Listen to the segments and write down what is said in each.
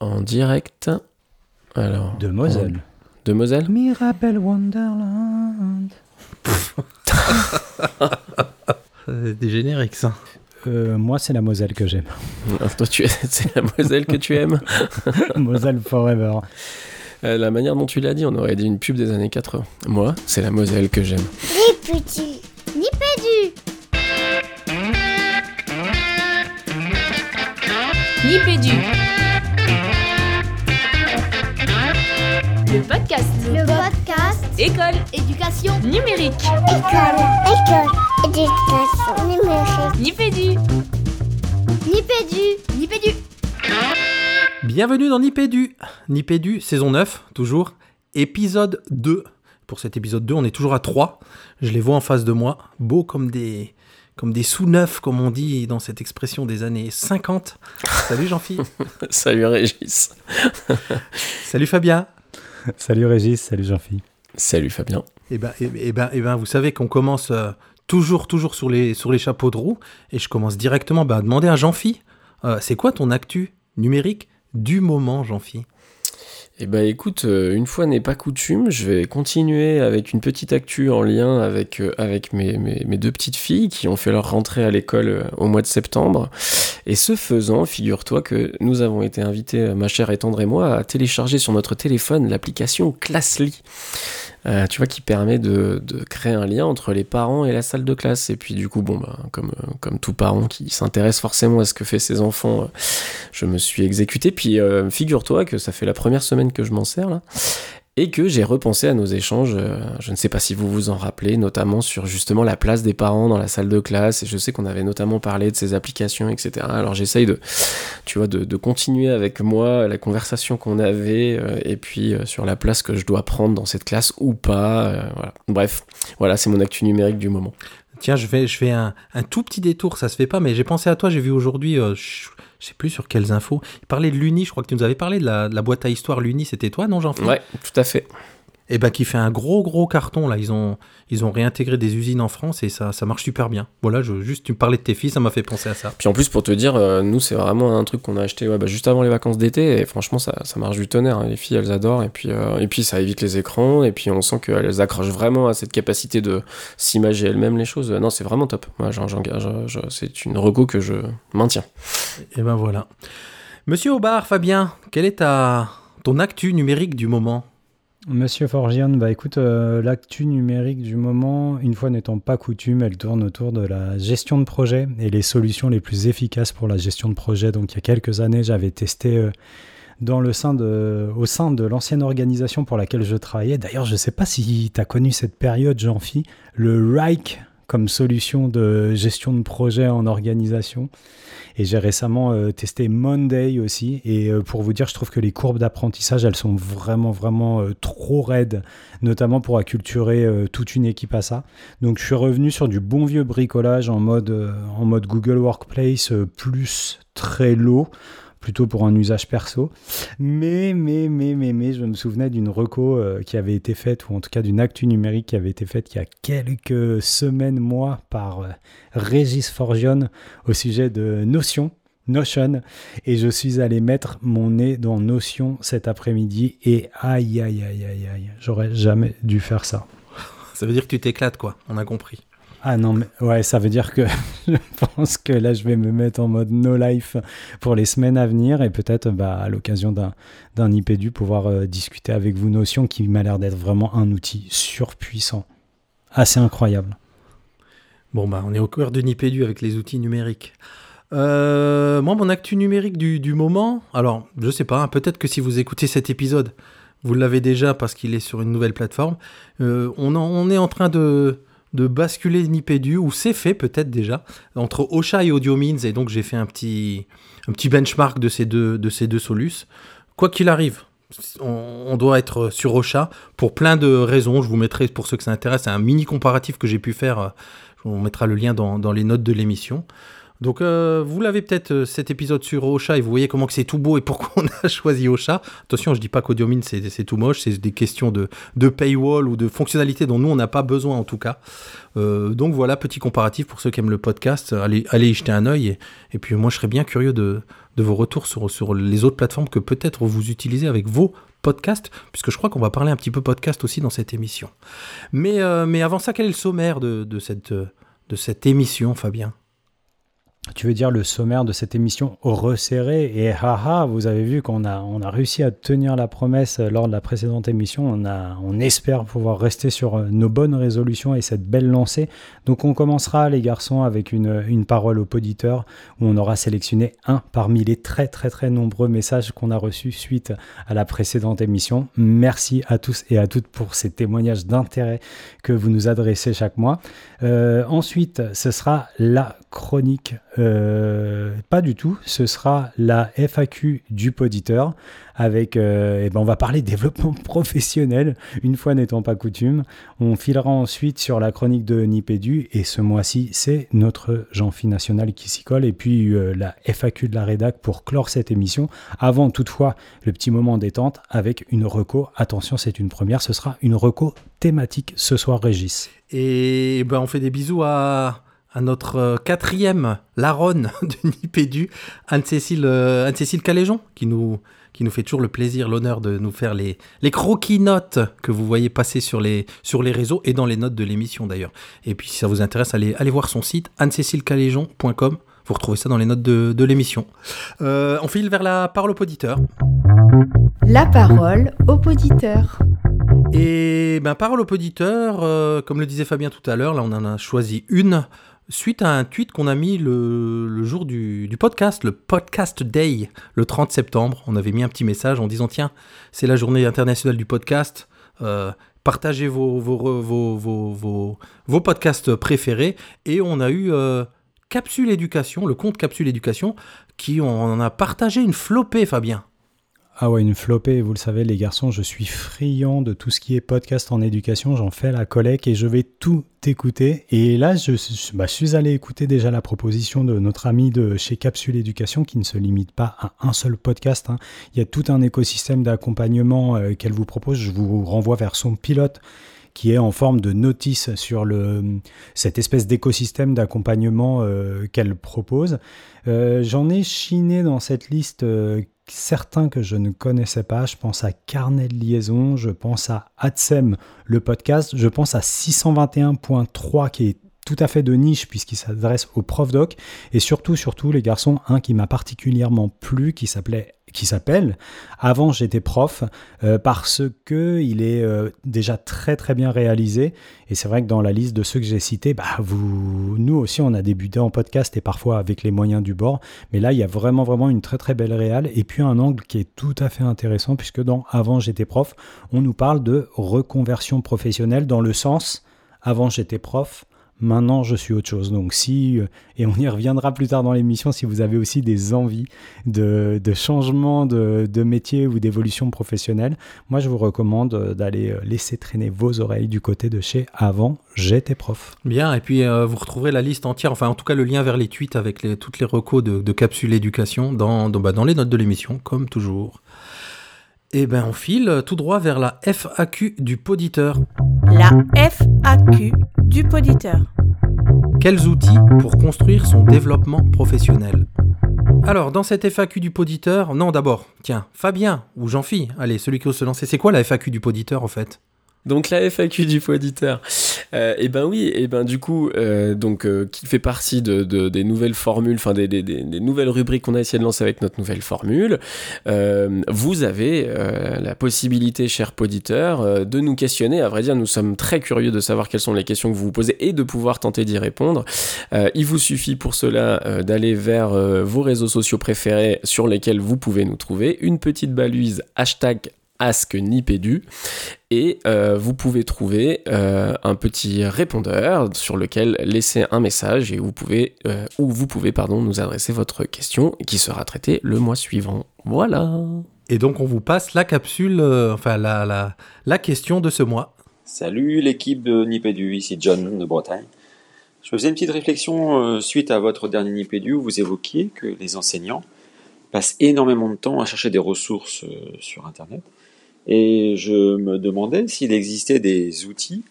En direct. Alors. De Moselle. De Moselle Mirabel Wonderland. des génériques, ça. Euh, moi, c'est la Moselle que j'aime. Ah, Toi, tu c'est la Moselle que tu aimes Moselle Forever. Euh, La manière dont tu l'as dit, on aurait dit une pub des années 80. Moi, c'est la Moselle que j'aime. Les petits Nipédu Nipédu. Le podcast. Le podcast École. Éducation Numérique. École École Éducation numérique Nipédu. Nipédu Nipédu Bienvenue dans Nipédu. Nipédu, saison 9, toujours. Épisode 2. Pour cet épisode 2, on est toujours à 3. Je les vois en face de moi, beaux comme des, comme des sous-neufs, comme on dit dans cette expression des années 50. Salut Jean-Philippe. Salut Régis. Salut Fabien. Salut Régis, salut Jean-Philippe. Salut Fabien. Eh ben, eh, eh ben, eh ben, vous savez qu'on commence euh, toujours, toujours sur les, sur les chapeaux de roue. Et je commence directement bah, à demander à Jean-Phi, euh, c'est quoi ton actu numérique du moment, Jean-Phi? Eh ben écoute, euh, une fois n'est pas coutume, je vais continuer avec une petite actu en lien avec, euh, mes, deux petites filles qui ont fait leur rentrée à l'école euh, au mois de septembre. Et ce faisant, figure-toi que nous avons été invités, ma chère et tendre et moi, à télécharger sur notre téléphone l'application Classly. Euh, tu vois, qui permet de, de créer un lien entre les parents et la salle de classe. Et puis du coup, bon, bah, comme, euh, comme tout parent qui s'intéresse forcément à ce que fait ses enfants, euh, je me suis exécuté. Puis euh, figure-toi que ça fait la première semaine que je m'en sers là. Et que j'ai repensé à nos échanges, euh, je ne sais pas si vous vous en rappelez, notamment sur justement la place des parents dans la salle de classe, et je sais qu'on avait notamment parlé de ces applications, etc. Alors j'essaye de, tu vois, de, continuer avec moi la conversation qu'on avait, euh, et puis euh, sur la place que je dois prendre dans cette classe ou pas, voilà. Bref, voilà, c'est mon actu numérique du moment. Tiens, je fais, je fais un, tout petit détour, ça se fait pas, mais j'ai pensé à toi, j'ai vu aujourd'hui, je sais plus sur quelles infos, il parlait de l'Uni, je crois que tu nous avais parlé de la, boîte à histoire l'Uni, c'était toi, non Jean-Philippe? Ouais, tout à fait. Et ben qui fait un gros gros carton là, ils ont, ils ont réintégré des usines en France et ça, ça marche super bien. Voilà, je, juste tu me parlais de tes filles, ça m'a fait penser à ça. Puis en plus, pour te dire, euh, nous, c'est vraiment un truc qu'on a acheté ouais, bah, juste avant les vacances d'été, et franchement, ça, ça marche du tonnerre. hein. Les filles, elles adorent, et puis, euh, et puis ça évite les écrans, et puis on sent qu'elles accrochent vraiment à cette capacité de s'imager elles-mêmes les choses. Non, c'est vraiment top. Moi, je- c'est une reco que je maintiens. Et ben voilà. Monsieur Aubard, Fabien, quelle est ta, ton actu numérique du moment? Monsieur Forgian, bah écoute, euh, l'actu numérique du moment, une fois n'étant pas coutume, elle tourne autour de la gestion de projet et les solutions les plus efficaces pour la gestion de projet. Donc il y a quelques années, j'avais testé euh, au sein de l'ancienne organisation pour laquelle je travaillais. D'ailleurs, je ne sais pas si tu as connu cette période, Jean-Phi, le RIKE comme solution de gestion de projet en organisation. Et j'ai récemment euh, testé Monday aussi. Et euh, pour vous dire, je trouve que les courbes d'apprentissage, elles sont vraiment, vraiment euh, trop raides, notamment pour acculturer toute une équipe à ça. Donc je suis revenu sur du bon vieux bricolage en mode, en mode Google Workplace plus très low plutôt pour un usage perso. Mais, mais, mais, mais, mais, je me souvenais d'une reco euh, qui avait été faite, ou en tout cas d'une actu numérique qui avait été faite il y a quelques semaines, mois, par euh, Régis Forgione au sujet de Notion. Notion et je suis allé mettre mon nez dans Notion cet après-midi et aïe aïe aïe aïe aïe j'aurais jamais dû faire ça Ça veut dire que tu t'éclates quoi, on a compris. Ah non, mais ouais, ça veut dire que je pense que là, je vais me mettre en mode no life pour les semaines à venir et peut-être bah, à l'occasion d'un, IPDU pouvoir euh, discuter avec vous Notion qui m'a l'air d'être vraiment un outil surpuissant, assez incroyable. Bon bah on est au cœur de Nipédu avec les outils numériques. Euh, moi mon actu numérique du, du moment, alors je sais pas, hein, peut-être que si vous écoutez cet épisode, vous l'avez déjà parce qu'il est sur une nouvelle plateforme. Euh, on est en train de, de basculer Nipédu, ou c'est fait peut-être déjà, entre Ocha et AudioMeans, et donc j'ai fait un petit, benchmark de ces deux, de ces deux solus. Quoi qu'il arrive, on, doit être sur Ocha pour plein de raisons. Je vous mettrai, pour ceux que ça intéresse, un mini comparatif que j'ai pu faire. On mettra le lien dans les notes de l'émission. Donc, euh, vous l'avez peut-être euh, cet épisode sur Ocha et vous voyez comment c'est tout beau et pourquoi on a choisi Ocha. Attention, je dis pas qu'Audiomine c'est tout moche, c'est des questions de, de paywall ou de fonctionnalités dont nous on n'a pas besoin en tout cas. Euh, donc voilà, petit comparatif pour ceux qui aiment le podcast. Allez, allez y jeter un œil et, et puis moi je serais bien curieux de, de vos retours sur, sur les autres plateformes que peut-être vous utilisez avec vos podcasts, puisque je crois qu'on va parler un petit peu podcast aussi dans cette émission. Mais, mais avant ça, quel est le sommaire de, de cette, de cette émission, Fabien? Tu veux dire le sommaire de cette émission resserré et haha, vous avez vu qu'on a, réussi à tenir la promesse lors de la précédente émission. On, espère pouvoir rester sur euh, nos bonnes résolutions et cette belle lancée. Donc on commencera les garçons avec une, une parole au poditeur où on aura sélectionné un parmi les très très très nombreux messages qu'on a reçus suite à la précédente émission. Merci à tous et à toutes pour ces témoignages d'intérêt que vous nous adressez chaque mois. Euh, ensuite, ce sera la chronique euh, pas du tout, ce sera la FAQ du poditeur avec, euh, eh ben on va parler développement professionnel, une fois n'étant pas coutume. On filera ensuite sur la chronique de Nipédu et ce mois-ci, c'est notre Jean-Phi national qui s'y colle et puis euh, la FAQ de la rédac pour clore cette émission. Avant toutefois le petit moment détente avec une reco. Attention, c'est une première, ce sera une reco thématique ce soir, Régis. Et ben on fait des bisous à à notre euh, quatrième Laronne de Nipédu, Anne-Cécile euh, Anne Caléjon, qui nous, qui nous fait toujours le plaisir, l'honneur de nous faire les, les croquis-notes que vous voyez passer sur les, sur les réseaux et dans les notes de l'émission d'ailleurs. Et puis si ça vous intéresse, allez, allez voir son site, anne-cécile-caléjon.com. Vous retrouvez ça dans les notes de, de l'émission. Euh, on file vers la parole au poditeur. La parole au poditeur. Et ben, parole au poditeur, comme le disait Fabien tout à l'heure, là on en a choisi une suite à un tweet qu'on a mis le, jour du, podcast, le podcast day, le 30 septembre. On avait mis un petit message en disant tiens, c'est la journée internationale du podcast. Euh, partagez vos podcasts préférés. Et on a eu euh, Capsule Éducation, le compte Capsule Éducation, qui en a partagé une flopée, Fabien. Ah ouais, une flopée, vous le savez les garçons, je suis friand de tout ce qui est podcast en éducation, j'en fais la collecte et je vais tout écouter. Et là, je, bah, suis allé écouter déjà la proposition de notre ami de chez Capsule Éducation qui ne se limite pas à un seul podcast. Hein. Il y a tout un écosystème d'accompagnement euh, qu'elle vous propose, je vous renvoie vers son pilote qui est en forme de notice sur le, cette espèce d'écosystème d'accompagnement euh, qu'elle propose. Euh, j'en ai chiné dans cette liste certains que je ne connaissais pas. Je pense à Carnet de liaison, je pense à AdSem, le podcast, je pense à 621.3 qui est tout à fait de niche puisqu'il s'adresse aux profs doc. Et surtout surtout les garçons un qui m'a particulièrement plu qui s'appelait qui s'appelle Avant j'étais prof euh, parce que il est euh, déjà très très bien réalisé. Et c'est vrai que dans la liste de ceux que j'ai cités, bah vous, nous aussi on a débuté en podcast et parfois avec les moyens du bord, mais là il y a vraiment vraiment une très très belle réale et puis un angle qui est tout à fait intéressant puisque dans Avant j'étais prof, on nous parle de reconversion professionnelle dans le sens Avant j'étais prof Maintenant, je suis autre chose. Donc, si, euh, et on y reviendra plus tard dans l'émission, si vous avez aussi des envies de, changement de, métier ou d'évolution professionnelle, moi, je vous recommande euh, d'aller euh, laisser traîner vos oreilles du côté de chez Avant, j'étais prof. Bien, et puis vous retrouverez la liste entière, enfin, en tout cas, le lien vers les tweets avec les, toutes les recos de, de Capsule Éducation dans, dans, bah, dans les notes de l'émission, comme toujours. Et eh ben on file tout droit vers la FAQ du poditeur. La FAQ du poditeur. Quels outils pour construire son développement professionnel? Alors, dans cette FAQ du poditeur, non d'abord, tiens, Fabien ou Jean-Phi, allez, celui qui ose se lancer, c'est quoi la FAQ du poditeur en fait? Donc la FAQ du poditeur. Euh, et eh ben oui, et eh ben du coup, euh, donc euh, qui fait partie de, des nouvelles formules, enfin des, des, des, nouvelles rubriques qu'on a essayé de lancer avec notre nouvelle formule. Euh, vous avez la possibilité, cher poditeur, de nous questionner. À vrai dire, nous sommes très curieux de savoir quelles sont les questions que vous vous posez et de pouvoir tenter d'y répondre. il vous suffit pour cela d'aller vers vos réseaux sociaux préférés sur lesquels vous pouvez nous trouver. Une petite baluse hashtag Ask Nipédu et euh, vous pouvez trouver euh, un petit répondeur sur lequel laisser un message et vous pouvez, euh, où vous pouvez pardon, nous adresser votre question qui sera traitée le mois suivant. Voilà. Et donc on vous passe la capsule, enfin la, la, la, question de ce mois. Salut l'équipe de Nipédu, ici John de Bretagne. Je faisais une petite réflexion suite à votre dernier Nipédu où vous évoquiez que les enseignants passent énormément de temps à chercher des ressources sur Internet et je me demandais s'il existait des outils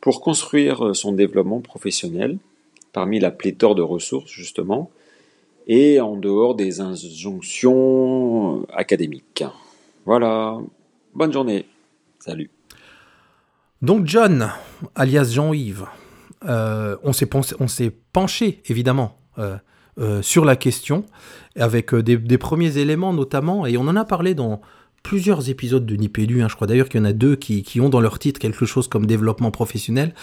pour construire son développement professionnel, parmi la pléthore de ressources justement, et en dehors des injonctions académiques. Voilà, bonne journée, salut. Donc John, alias Jean-Yves, euh, on s'est penché évidemment euh, euh, sur la question avec des premiers éléments notamment, et on en a parlé dans plusieurs épisodes de Nipédu, hein, je crois d'ailleurs qu'il y en a deux qui, qui ont dans leur titre quelque chose comme développement professionnel.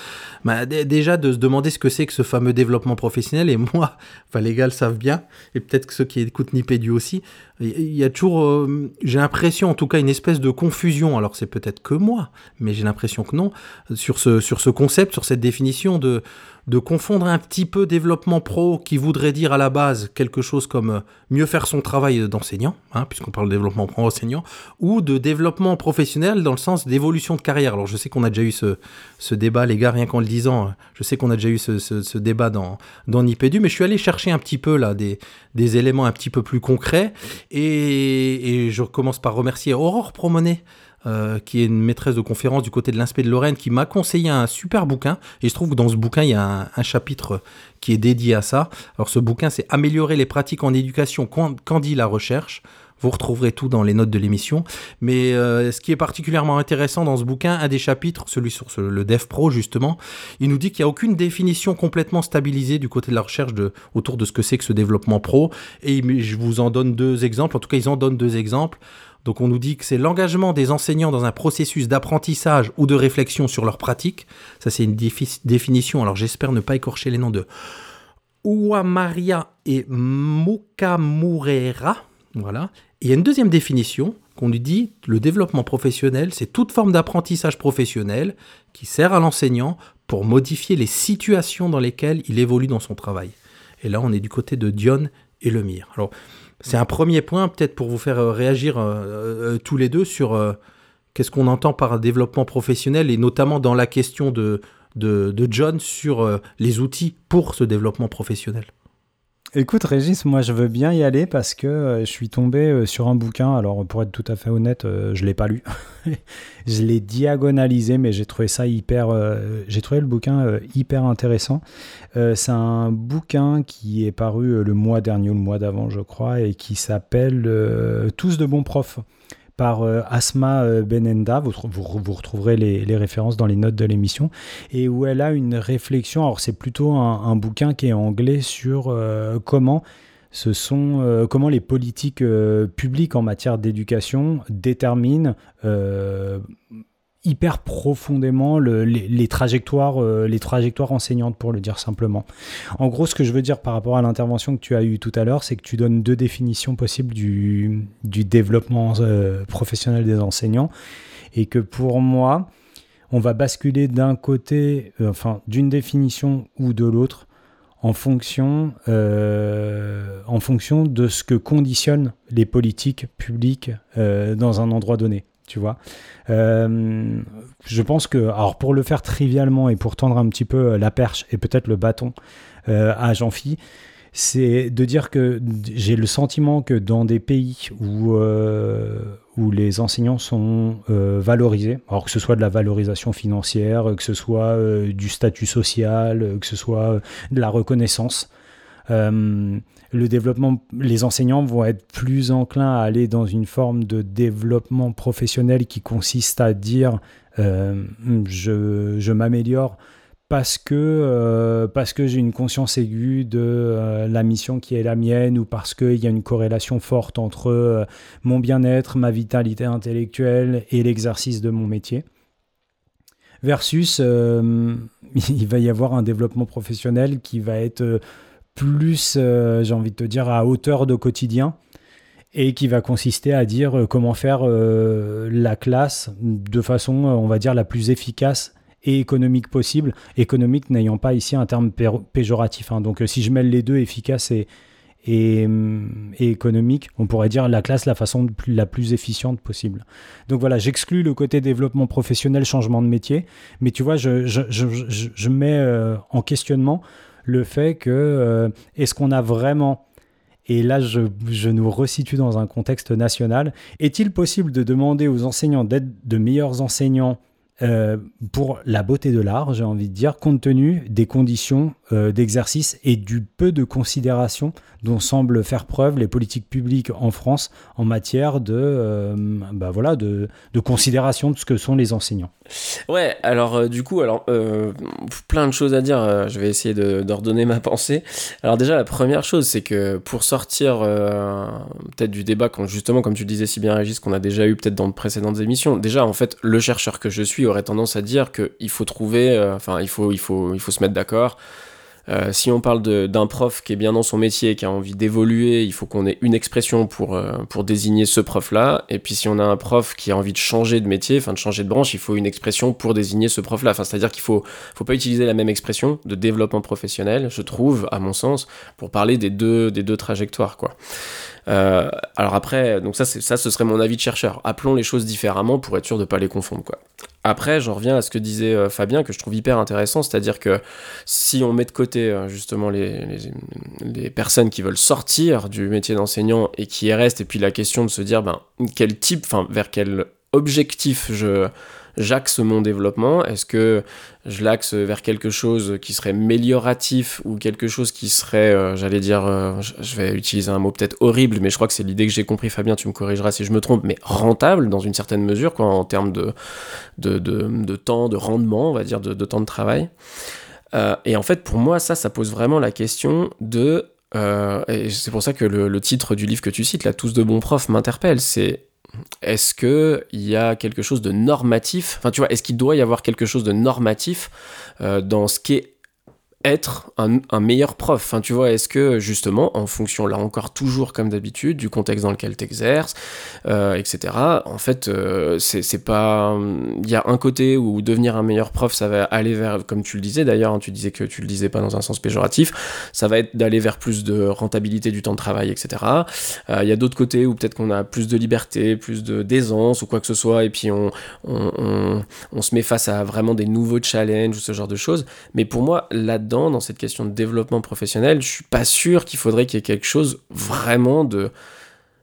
Bah, déjà de se demander ce que c'est que ce fameux développement professionnel, et moi, enfin les gars le savent bien, et peut-être que ceux qui écoutent Nipédu aussi, il y a toujours, euh, j'ai l'impression en tout cas une espèce de confusion, alors c'est peut-être que moi, mais j'ai l'impression que non, sur ce, sur ce concept, sur cette définition de, de confondre un petit peu développement pro qui voudrait dire à la base quelque chose comme euh, mieux faire son travail d'enseignant, hein, puisqu'on parle de développement pro enseignant, ou de développement professionnel dans le sens d'évolution de carrière. Alors je sais qu'on a déjà eu ce, ce débat, les gars, rien qu'en le disant, euh, je sais qu'on a déjà eu ce, ce- débat dans, dans Nipédu, mais je suis allé chercher un petit peu là des, des éléments un petit peu plus concrets, et, et je commence par remercier Aurore Promonet, euh, qui est une maîtresse de conférence du côté de l'Inspé de Lorraine, qui m'a conseillé un super bouquin. Et je trouve que dans ce bouquin, il y a un, chapitre qui est dédié à ça. Alors ce bouquin, c'est Améliorer les pratiques en éducation quand dit la recherche. Vous retrouverez tout dans les notes de l'émission. Mais euh, ce qui est particulièrement intéressant dans ce bouquin, un des chapitres, celui sur le Dev Pro justement, il nous dit qu'il n'y a aucune définition complètement stabilisée du côté de la recherche autour de ce que c'est que ce développement pro. Et je vous en donne deux exemples. En tout cas, ils en donnent deux exemples. Donc on nous dit que c'est l'engagement des enseignants dans un processus d'apprentissage ou de réflexion sur leur pratique. Ça c'est une défi- définition, alors j'espère ne pas écorcher les noms de Uamaria et Mukamurera. Voilà. Il y a une deuxième définition qu'on nous dit, le développement professionnel, c'est toute forme d'apprentissage professionnel qui sert à l'enseignant pour modifier les situations dans lesquelles il évolue dans son travail. Et là, on est du côté de Dion et Lemire. Alors, c'est un premier point, peut-être pour vous faire euh, réagir euh, euh, tous les deux sur qu'est-ce qu'on entend par développement professionnel et notamment dans la question de, de, John sur les outils pour ce développement professionnel. Écoute Régis, moi je veux bien y aller parce que euh, je suis tombé euh, sur un bouquin. Alors pour être tout à fait honnête, euh, je l'ai pas lu. je l'ai diagonalisé, mais j'ai trouvé ça hyper. j'ai trouvé le bouquin hyper intéressant. C'est un bouquin qui est paru le mois dernier ou le mois d'avant, je crois, et qui s'appelle Tous de bons profs par euh, Asma euh, Benenda. Vous, trou- vous, vous retrouverez les, références dans les notes de l'émission. Et où elle a une réflexion. Alors, c'est plutôt un, bouquin qui est anglais sur euh, comment. Ce sont comment les politiques publiques en matière d'éducation déterminent hyper profondément le- les, trajectoires, euh, les trajectoires enseignantes, pour le dire simplement. En gros, ce que je veux dire par rapport à l'intervention que tu as eue tout à l'heure, c'est que tu donnes deux définitions possibles du, développement euh, professionnel des enseignants, et que pour moi, on va basculer d'un côté, euh, enfin, d'une définition ou de l'autre, en fonction, en fonction de ce que conditionnent les politiques publiques dans un endroit donné. Tu vois, Euh, je pense que, alors pour le faire trivialement et pour tendre un petit peu la perche et peut-être le bâton euh, à Jean-Phi, c'est de dire que j'ai le sentiment que dans des pays où, euh, où les enseignants sont euh, valorisés, alors que ce soit de la valorisation financière, que ce soit euh, du statut social, euh, que ce soit euh, de la reconnaissance, euh, le développement, les enseignants vont être plus enclins à aller dans une forme de développement professionnel qui consiste à dire euh, je, je m'améliore parce que, euh, que j'ai une conscience aiguë de euh, la mission qui est la mienne ou parce qu'il y a une corrélation forte entre mon bien-être, ma vitalité intellectuelle et l'exercice de mon métier. Versus, il va y avoir un développement professionnel qui va être plus, euh, j'ai envie de te dire, à hauteur de quotidien et qui va consister à dire euh, comment faire euh, la classe de façon, on va dire, la plus efficace et économique possible. Économique n'ayant pas ici un terme pé- péjoratif. hein. Donc si je mêle les deux, efficace hum, et économique, on pourrait dire la classe la façon la plus efficiente possible. Donc voilà, j'exclus le côté développement professionnel, changement de métier, mais tu vois, je, mets en questionnement le fait que euh, est-ce qu'on a vraiment et là, je, je nous resitue dans un contexte national. Est-il possible de demander aux enseignants d'être de meilleurs enseignants euh, pour la beauté de l'art, j'ai envie de dire, compte tenu des conditions euh, d'exercice et du peu de considération dont semblent faire preuve les politiques publiques en France en matière de, euh, bah voilà, de, de, considération de ce que sont les enseignants. Ouais, alors euh, du coup, alors plein de choses à dire. je vais essayer de- d'ordonner ma pensée. Alors déjà, la première chose, c'est que pour sortir peut-être du débat, justement, comme tu le disais si bien, Régis, qu'on a déjà eu peut-être dans de précédentes émissions. Déjà, en fait, le chercheur que je suis aurait tendance à dire qu'il faut trouver, enfin, il faut, il faut, il faut se mettre d'accord. Euh, si on parle d'un prof qui est bien dans son métier, qui a envie d'évoluer, il faut qu'on ait une expression pour, euh, pour désigner ce prof-là. Et puis si on a un prof qui a envie de changer de métier, enfin de changer de branche, il faut une expression pour désigner ce prof-là. Enfin, c'est-à-dire qu'il faut, faut pas utiliser la même expression de développement professionnel, je trouve, à mon sens, pour parler des deux, des deux trajectoires, quoi. Euh, alors après, donc ça, ça, ce serait mon avis de chercheur. Appelons les choses différemment pour être sûr de pas les confondre, quoi. Après, j'en reviens à ce que disait euh, Fabien, que je trouve hyper intéressant, c'est-à-dire que si on met de côté euh, justement les, personnes qui veulent sortir du métier d'enseignant et qui y restent, et puis la question de se dire ben, quel type, enfin vers quel objectif je j'axe mon développement Est-ce que je l'axe vers quelque chose qui serait mélioratif ou quelque chose qui serait, euh, j'allais dire, euh, je- vais utiliser un mot peut-être horrible, mais je crois que c'est l'idée que j'ai compris, Fabien, tu me corrigeras si je me trompe, mais rentable dans une certaine mesure, quoi, en termes de, de, de, temps, de rendement, on va dire, de, temps de travail. Euh, et en fait, pour moi, ça, ça pose vraiment la question de. et c'est pour ça que le, le titre du livre que tu cites, là, Tous de bons profs, m'interpelle. C'est est-ce que il y a quelque chose de normatif? Enfin, tu vois, est-ce qu'il doit y avoir quelque chose de normatif euh, dans ce qu'est être un, meilleur prof Enfin, tu vois, est-ce que justement, en fonction, là encore, toujours comme d'habitude, du contexte dans lequel tu exerces, euh, etc. En fait, euh, c'est pas. Il y a un côté où devenir un meilleur prof, ça va aller vers, comme tu le disais d'ailleurs, hein, tu disais que tu le disais pas dans un sens péjoratif, ça va être d'aller vers plus de rentabilité du temps de travail, etc. Euh, Il y a d'autres côtés où peut-être qu'on a plus de liberté, plus d'aisance ou quoi que ce soit, et puis on se met face à vraiment des nouveaux challenges ou ce genre de choses. Mais pour moi, là-dedans, dans cette question de développement professionnel, je suis pas sûr qu'il faudrait qu'il y ait quelque chose vraiment de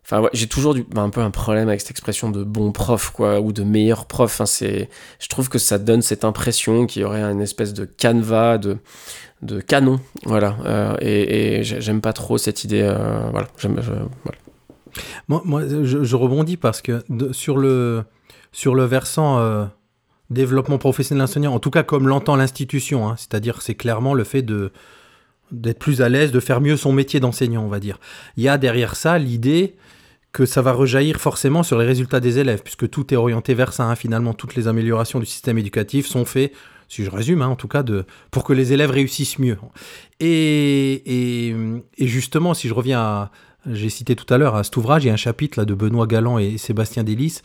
Enfin, j'ai toujours du, un peu un problème avec cette expression de bon prof, quoi, ou de meilleur prof. Enfin, c'est, je trouve que ça donne cette impression qu'il y aurait une espèce de canevas, de, de canon, voilà. Euh, et, et j'ai- j'aime pas trop cette idée, euh, voilà. Moi, je, rebondis parce que sur, le, sur le versant euh, développement professionnel enseignant, en tout cas comme l'entend l'institution, hein, c'est-à-dire c'est clairement le fait de d'être plus à l'aise, de faire mieux son métier d'enseignant, on va dire. Il y a derrière ça l'idée que ça va rejaillir forcément sur les résultats des élèves, puisque tout est orienté vers ça. hein. Finalement, toutes les améliorations du système éducatif sont faites, si je résume, hein, en tout cas, pour que les élèves réussissent mieux. Et, et, justement, si je reviens à, j'ai cité tout à l'heure à cet ouvrage, il y a un chapitre là, de Benoît Galland et Sébastien Delis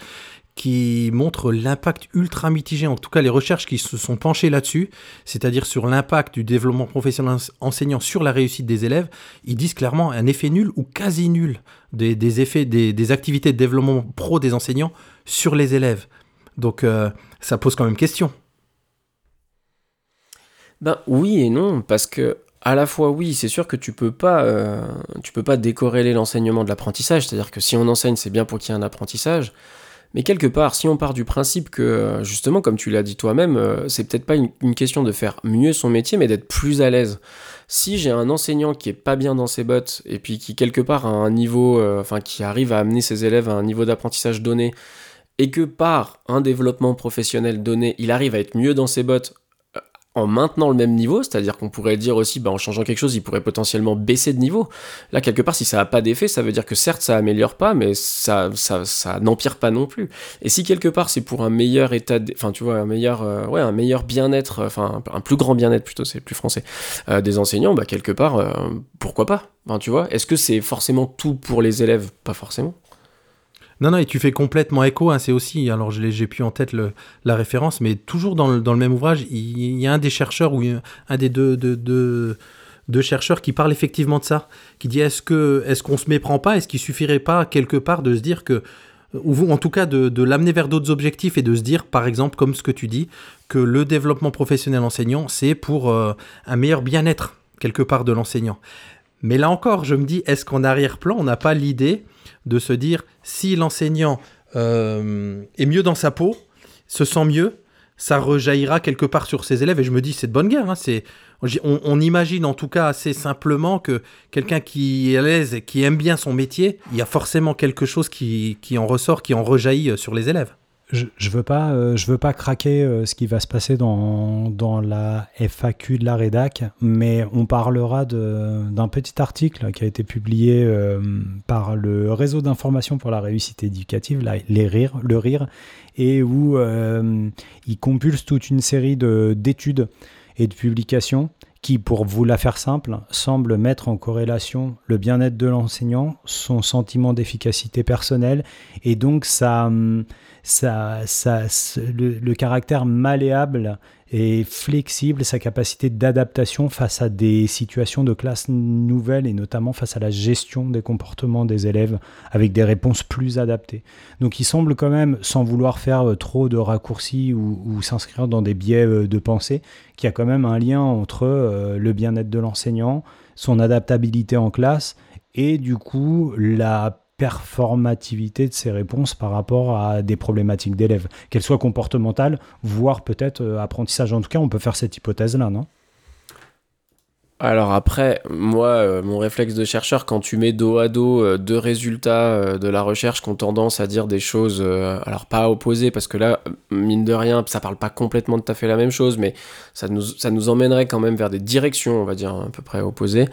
qui montre l'impact ultra mitigé, en tout cas les recherches qui se sont penchées là-dessus, c'est-à-dire sur l'impact du développement professionnel ens- enseignant sur la réussite des élèves, ils disent clairement un effet nul ou quasi nul des, des effets des, des activités de développement pro des enseignants sur les élèves. Donc euh, ça pose quand même question. Ben oui et non, parce que à la fois oui, c'est sûr que tu peux pas, euh, tu peux pas décorréler l'enseignement de l'apprentissage. C'est-à-dire que si on enseigne, c'est bien pour qu'il y ait un apprentissage. Mais quelque part, si on part du principe que, euh, justement, comme tu l'as dit toi-même, euh, c'est peut-être pas une, question de faire mieux son métier, mais d'être plus à l'aise. Si j'ai un enseignant qui est pas bien dans ses bottes, et puis qui, quelque part, a un niveau, euh, enfin, qui arrive à amener ses élèves à un niveau d'apprentissage donné, et que par un développement professionnel donné, il arrive à être mieux dans ses bottes en maintenant le même niveau, c'est-à-dire qu'on pourrait dire aussi, bah, en changeant quelque chose, il pourrait potentiellement baisser de niveau. Là, quelque part, si ça n'a pas d'effet, ça veut dire que certes, ça améliore pas, mais ça, ça, ça n'empire pas non plus. Et si quelque part, c'est pour un meilleur état, enfin, tu vois, un meilleur, euh, ouais, un meilleur bien-être, euh, enfin, un, plus grand bien-être plutôt, c'est plus français, euh, des enseignants, bah, quelque part, pourquoi pas? Enfin, tu vois, est-ce que c'est forcément tout pour les élèves? Pas forcément. Non, non, et tu fais complètement écho, hein, c'est aussi, alors j'ai plus en tête le- la référence, mais toujours dans le, dans le même ouvrage, il, y a un des chercheurs, ou un des deux, deux, deux- chercheurs qui parle effectivement de ça, qui dit est-ce que est-ce qu'on se méprend pas, est-ce qu'il suffirait pas quelque part de se dire que, ou en tout cas de, de l'amener vers d'autres objectifs et de se dire, par exemple, comme ce que tu dis, que le développement professionnel enseignant, c'est pour euh, un meilleur bien-être, quelque part, de l'enseignant. Mais là encore, je me dis, est-ce qu'en arrière-plan, on n'a pas l'idée de se dire, si l'enseignant euh, est mieux dans sa peau, se sent mieux, ça rejaillira quelque part sur ses élèves. Et je me dis, c'est de bonne guerre. Hein, on, imagine en tout cas assez simplement que quelqu'un qui est à l'aise et qui aime bien son métier, il y a forcément quelque chose qui, qui en ressort, qui en rejaillit sur les élèves je, je veux pas, euh, je veux pas craquer euh, ce qui va se passer dans, dans la FAQ de la rédac, mais on parlera d'un petit article qui a été publié euh, par le réseau d'information pour la réussite éducative, les rires, le rire, et où il compulse toute une série d'études et de publications qui, pour vous la faire simple, semblent mettre en corrélation le bien-être de l'enseignant, son sentiment d'efficacité personnelle, et donc ça, ça, ça, le, caractère malléable et flexible, sa capacité d'adaptation face à des situations de classe nouvelles et notamment face à la gestion des comportements des élèves avec des réponses plus adaptées. Donc il semble quand même, sans vouloir faire trop de raccourcis ou, s'inscrire dans des biais euh, de pensée, qu'il y a quand même un lien entre euh, le bien-être de l'enseignant, son adaptabilité en classe et du coup la performativité de ces réponses par rapport à des problématiques d'élèves, qu'elles soient comportementales, voire peut-être euh, apprentissage. En tout cas, on peut faire cette hypothèse-là, non? Alors après, moi, euh, mon réflexe de chercheur, quand tu mets dos à dos euh, deux résultats de la recherche qui ont tendance à dire des choses, alors pas opposées, parce que là, mine de rien, ça parle pas complètement tout à fait la même chose, mais ça nous, ça nous emmènerait quand même vers des directions, on va dire, à peu près opposées.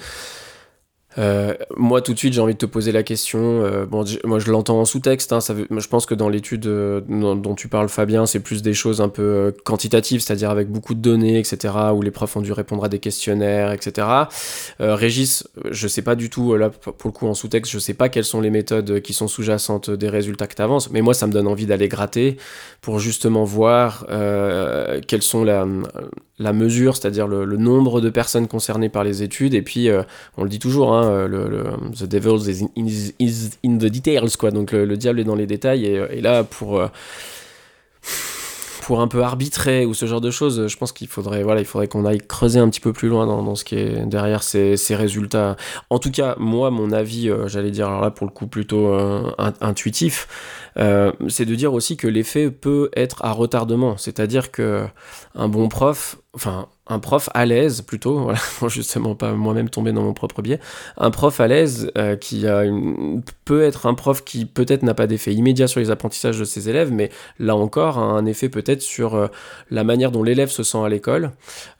Euh, moi, tout de suite, j'ai envie de te poser la question. Euh, bon, moi, je l'entends en sous-texte. Hein, je pense que dans l'étude euh, dont, tu parles, Fabien, c'est plus des choses un peu quantitatives, c'est-à-dire avec beaucoup de données, etc., où les profs ont dû répondre à des questionnaires, etc. Régis, je sais pas du tout, là, pour le coup, en sous-texte, je sais pas quelles sont les méthodes qui sont sous-jacentes des résultats que tu avances, mais moi, ça me donne envie d'aller gratter pour justement voir quelles sont la, la mesure, c'est-à-dire le, nombre de personnes concernées par les études, et puis on le dit toujours, hein, euh, le, the devil is in, the details, quoi. Donc le, diable est dans les détails, et, là, pour euh, pour un peu arbitrer ou ce genre de choses, je pense qu'il faudrait, voilà, il faudrait qu'on aille creuser un petit peu plus loin dans, ce qui est derrière ces, résultats. En tout cas, moi, mon avis, euh, j'allais dire, alors là, pour le coup, plutôt intuitif, c'est de dire aussi que l'effet peut être à retardement. C'est-à-dire que un bon prof, enfin, un prof à l'aise plutôt, voilà, justement pas moi-même tomber dans mon propre biais, un prof à l'aise euh, qui peut être un prof qui peut-être n'a pas d'effet immédiat sur les apprentissages de ses élèves, mais là encore un effet peut-être sur euh, la manière dont l'élève se sent à l'école,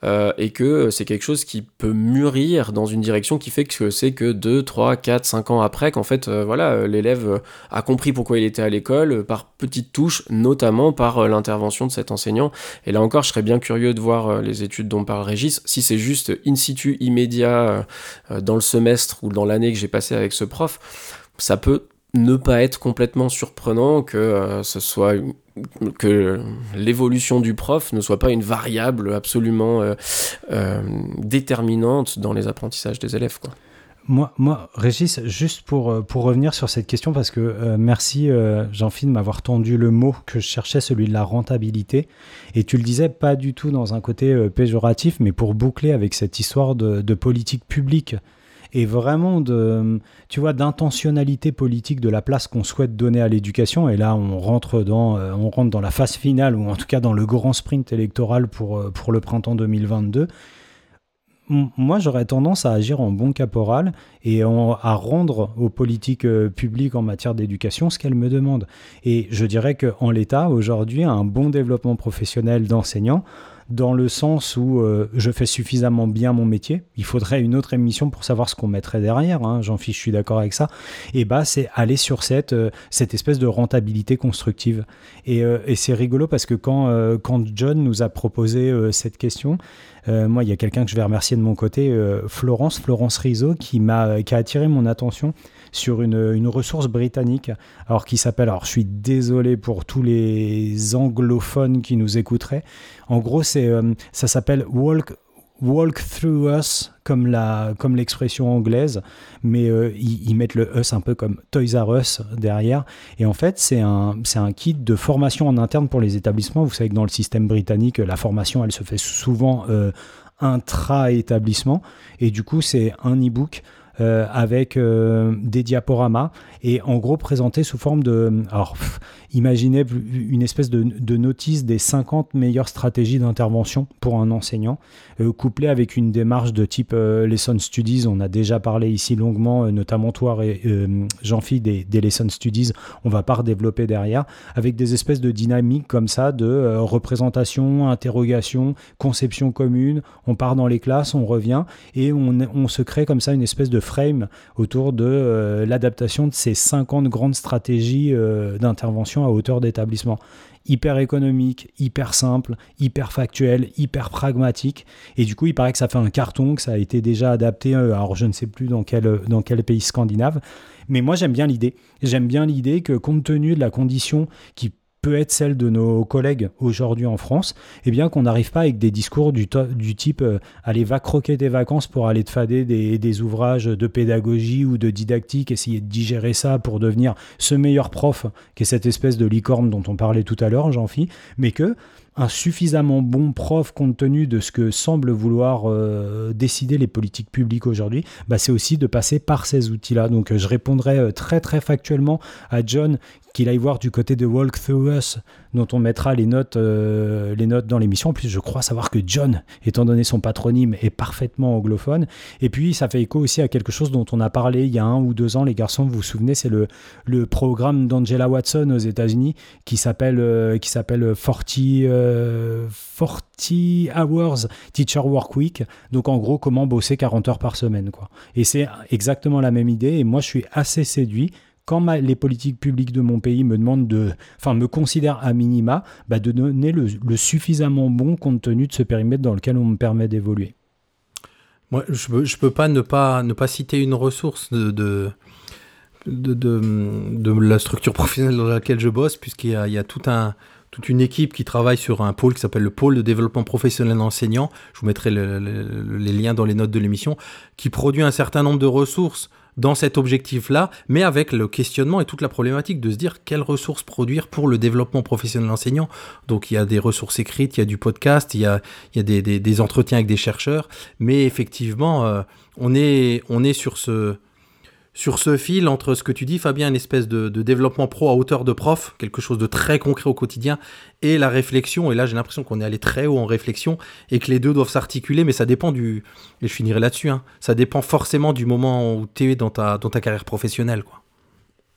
euh, et que c'est quelque chose qui peut mûrir dans une direction qui fait que c'est que 2, 3, 4, 5 ans après qu'en fait voilà l'élève a compris pourquoi il était à l'école par petites touches, notamment par l'intervention de cet enseignant. Et là encore, je serais bien curieux de voir les études dont parle Régis, si c'est juste in situ, immédiat, euh, dans le semestre ou dans l'année que j'ai passé avec ce prof, ça peut ne pas être complètement surprenant que euh, ce soit que l'évolution du prof ne soit pas une variable absolument euh, déterminante dans les apprentissages des élèves. Moi, moi, Régis, juste pour, euh, pour revenir sur cette question, parce que euh, merci euh, Jean-Philippe de m'avoir tendu le mot que je cherchais, celui de la rentabilité. Et tu le disais pas du tout dans un côté péjoratif, mais pour boucler avec cette histoire de, de, politique publique et vraiment de, tu vois, d'intentionnalité politique de la place qu'on souhaite donner à l'éducation. Et là, on rentre dans, on rentre dans la phase finale, ou en tout cas dans le grand sprint électoral pour, pour le printemps 2022 moi, j'aurais tendance à agir en bon caporal et à rendre aux politiques euh, publiques en matière d'éducation ce qu'elles me demandent. Et je dirais qu'en l'état, aujourd'hui, un bon développement professionnel d'enseignants, dans le sens où euh, je fais suffisamment bien mon métier. Il faudrait une autre émission pour savoir ce qu'on mettrait derrière. Hein, J'en fiche, je suis d'accord avec ça. Et bah, c'est aller sur cette, euh, cette espèce de rentabilité constructive. Et, et c'est rigolo parce que quand, quand John nous a proposé cette question, euh, moi, il y a quelqu'un que je vais remercier de mon côté, euh, Florence, Florence Rizzo, qui m'a qui a attiré mon attention sur une, une ressource britannique, alors qui s'appelle, alors je suis désolé pour tous les anglophones qui nous écouteraient. En gros, c'est euh, ça s'appelle Walk walk through us comme la comme l'expression anglaise mais euh, ils, mettent le us un peu comme Toys R Us derrière. Et en fait c'est un c'est un kit de formation en interne pour les établissements. Vous savez que dans le système britannique la formation elle se fait souvent euh, intra-établissement. Et du coup c'est un e-book euh, avec des diaporamas. Et en gros présenté sous forme de alors imaginez une espèce de, notice des 50 meilleures stratégies d'intervention pour un enseignant, euh, couplé avec une démarche de type euh, Lesson Studies. On a déjà parlé ici longuement, euh, notamment toi et Jean-Philippe, des, des, Lesson Studies. On va pas redévelopper derrière, avec des espèces de dynamiques comme ça, de représentation, interrogation, conception commune. On part dans les classes, on revient et on, on se crée comme ça une espèce de frame autour de l'adaptation de ces 50 grandes stratégies d'intervention à hauteur d'établissement hyper économique, hyper simple, hyper factuel, hyper pragmatique. Et du coup, il paraît que ça fait un carton, que ça a été déjà adapté, euh, alors je ne sais plus quel, dans quel pays scandinave. Mais moi, j'aime bien l'idée. J'aime bien l'idée que compte tenu de la condition qui peut être celle de nos collègues aujourd'hui en France, eh bien qu'on n'arrive pas avec des discours du, type euh, allez va croquer des vacances pour aller te fader des, ouvrages de pédagogie ou de didactique, essayer de digérer ça pour devenir ce meilleur prof qui est cette espèce de licorne dont on parlait tout à l'heure, jean philippe mais que un suffisamment bon prof compte tenu de ce que semblent vouloir euh, décider les politiques publiques aujourd'hui, bah, c'est aussi de passer par ces outils-là. Donc je répondrai euh, très très factuellement à John qu'il aille voir du côté de Walk Through Us, dont on mettra les notes, euh, les notes dans l'émission. En plus, je crois savoir que John, étant donné son patronyme, est parfaitement anglophone. Et puis, ça fait écho aussi à quelque chose dont on a parlé il y a un ou deux ans, les garçons, vous vous souvenez, c'est le, le programme d'Angela Watson aux États-Unis qui s'appelle euh, qui s'appelle 40, 40 euh, Hours Teacher Work Week. Donc, en gros, comment bosser 40 heures par semaine. Quoi. Et c'est exactement la même idée. Et moi, je suis assez séduit quand les politiques publiques de mon pays me demandent de, enfin me considèrent à minima, bah, de donner le, suffisamment bon compte tenu de ce périmètre dans lequel on me permet d'évoluer. Moi, je ne peux pas ne, pas ne pas citer une ressource de, de, de, la structure professionnelle dans laquelle je bosse, puisqu'il y a, il un, toute une équipe qui travaille sur un pôle qui s'appelle le pôle de développement professionnel enseignant. Je vous mettrai les liens dans les notes de l'émission, qui produit un certain nombre de ressources dans cet objectif-là, mais avec le questionnement et toute la problématique de se dire quelles ressources produire pour le développement professionnel enseignant. Donc il y a des ressources écrites, il y a du podcast, il y a, des, entretiens avec des chercheurs, mais effectivement, euh, on est sur ce, sur ce fil entre ce que tu dis, Fabien, une espèce de, développement pro à hauteur de prof, quelque chose de très concret au quotidien, et la réflexion. Et là, j'ai l'impression qu'on est allé très haut en réflexion et que les deux doivent s'articuler, mais ça dépend du. Et je finirai là-dessus, hein, ça dépend forcément du moment où tu es dans ta, dans ta carrière professionnelle. Quoi.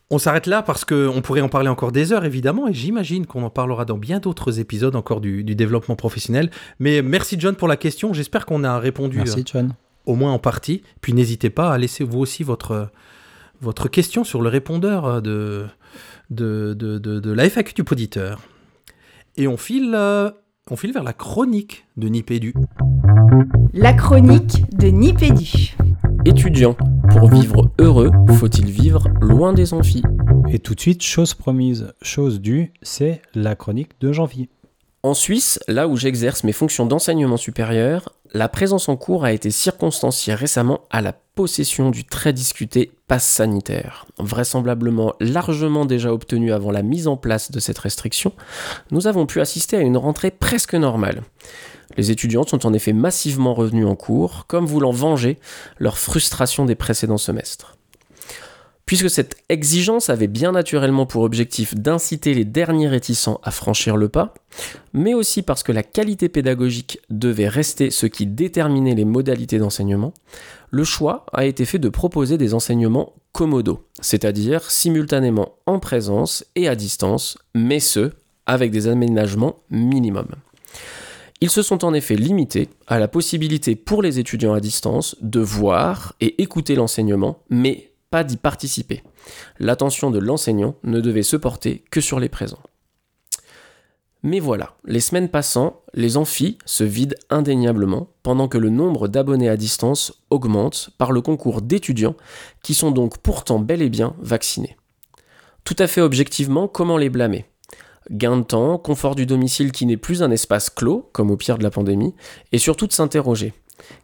On s'arrête là parce qu'on pourrait en parler encore des heures, évidemment, et j'imagine qu'on en parlera dans bien d'autres épisodes encore du, développement professionnel. Mais merci, John, pour la question. J'espère qu'on a répondu. Merci, John. Au moins en partie. Puis n'hésitez pas à laisser vous aussi votre votre question sur le répondeur euh, de, de, de, de, la FAQ du poditeur. Et on file, euh, on file vers la chronique de Nipédu. La chronique de Nipédu. Étudiant, pour vivre heureux, faut-il vivre loin des amphis? Et tout de suite, chose promise, chose due, c'est la chronique de janvier. En Suisse, là où j'exerce mes fonctions d'enseignement supérieur, la présence en cours a été circonstanciée récemment à la possession du très discuté pass sanitaire. Vraisemblablement largement déjà obtenu avant la mise en place de cette restriction, nous avons pu assister à une rentrée presque normale. Les étudiants sont en effet massivement revenus en cours, comme voulant venger leur frustration des précédents semestres. Puisque cette exigence avait bien naturellement pour objectif d'inciter les derniers réticents à franchir le pas, mais aussi parce que la qualité pédagogique devait rester ce qui déterminait les modalités d'enseignement, le choix a été fait de proposer des enseignements commodo, c'est-à-dire simultanément en présence et à distance, mais ce, avec des aménagements minimum. Ils se sont en effet limités à la possibilité pour les étudiants à distance de voir et écouter l'enseignement, mais pas d'y participer. L'attention de l'enseignant ne devait se porter que sur les présents. Mais voilà, les semaines passant, les amphis se vident indéniablement, pendant que le nombre d'abonnés à distance augmente par le concours d'étudiants qui sont donc pourtant bel et bien vaccinés. Tout à fait objectivement, comment les blâmer? Gain de temps, confort du domicile qui n'est plus un espace clos, comme au pire de la pandémie, et surtout de s'interroger.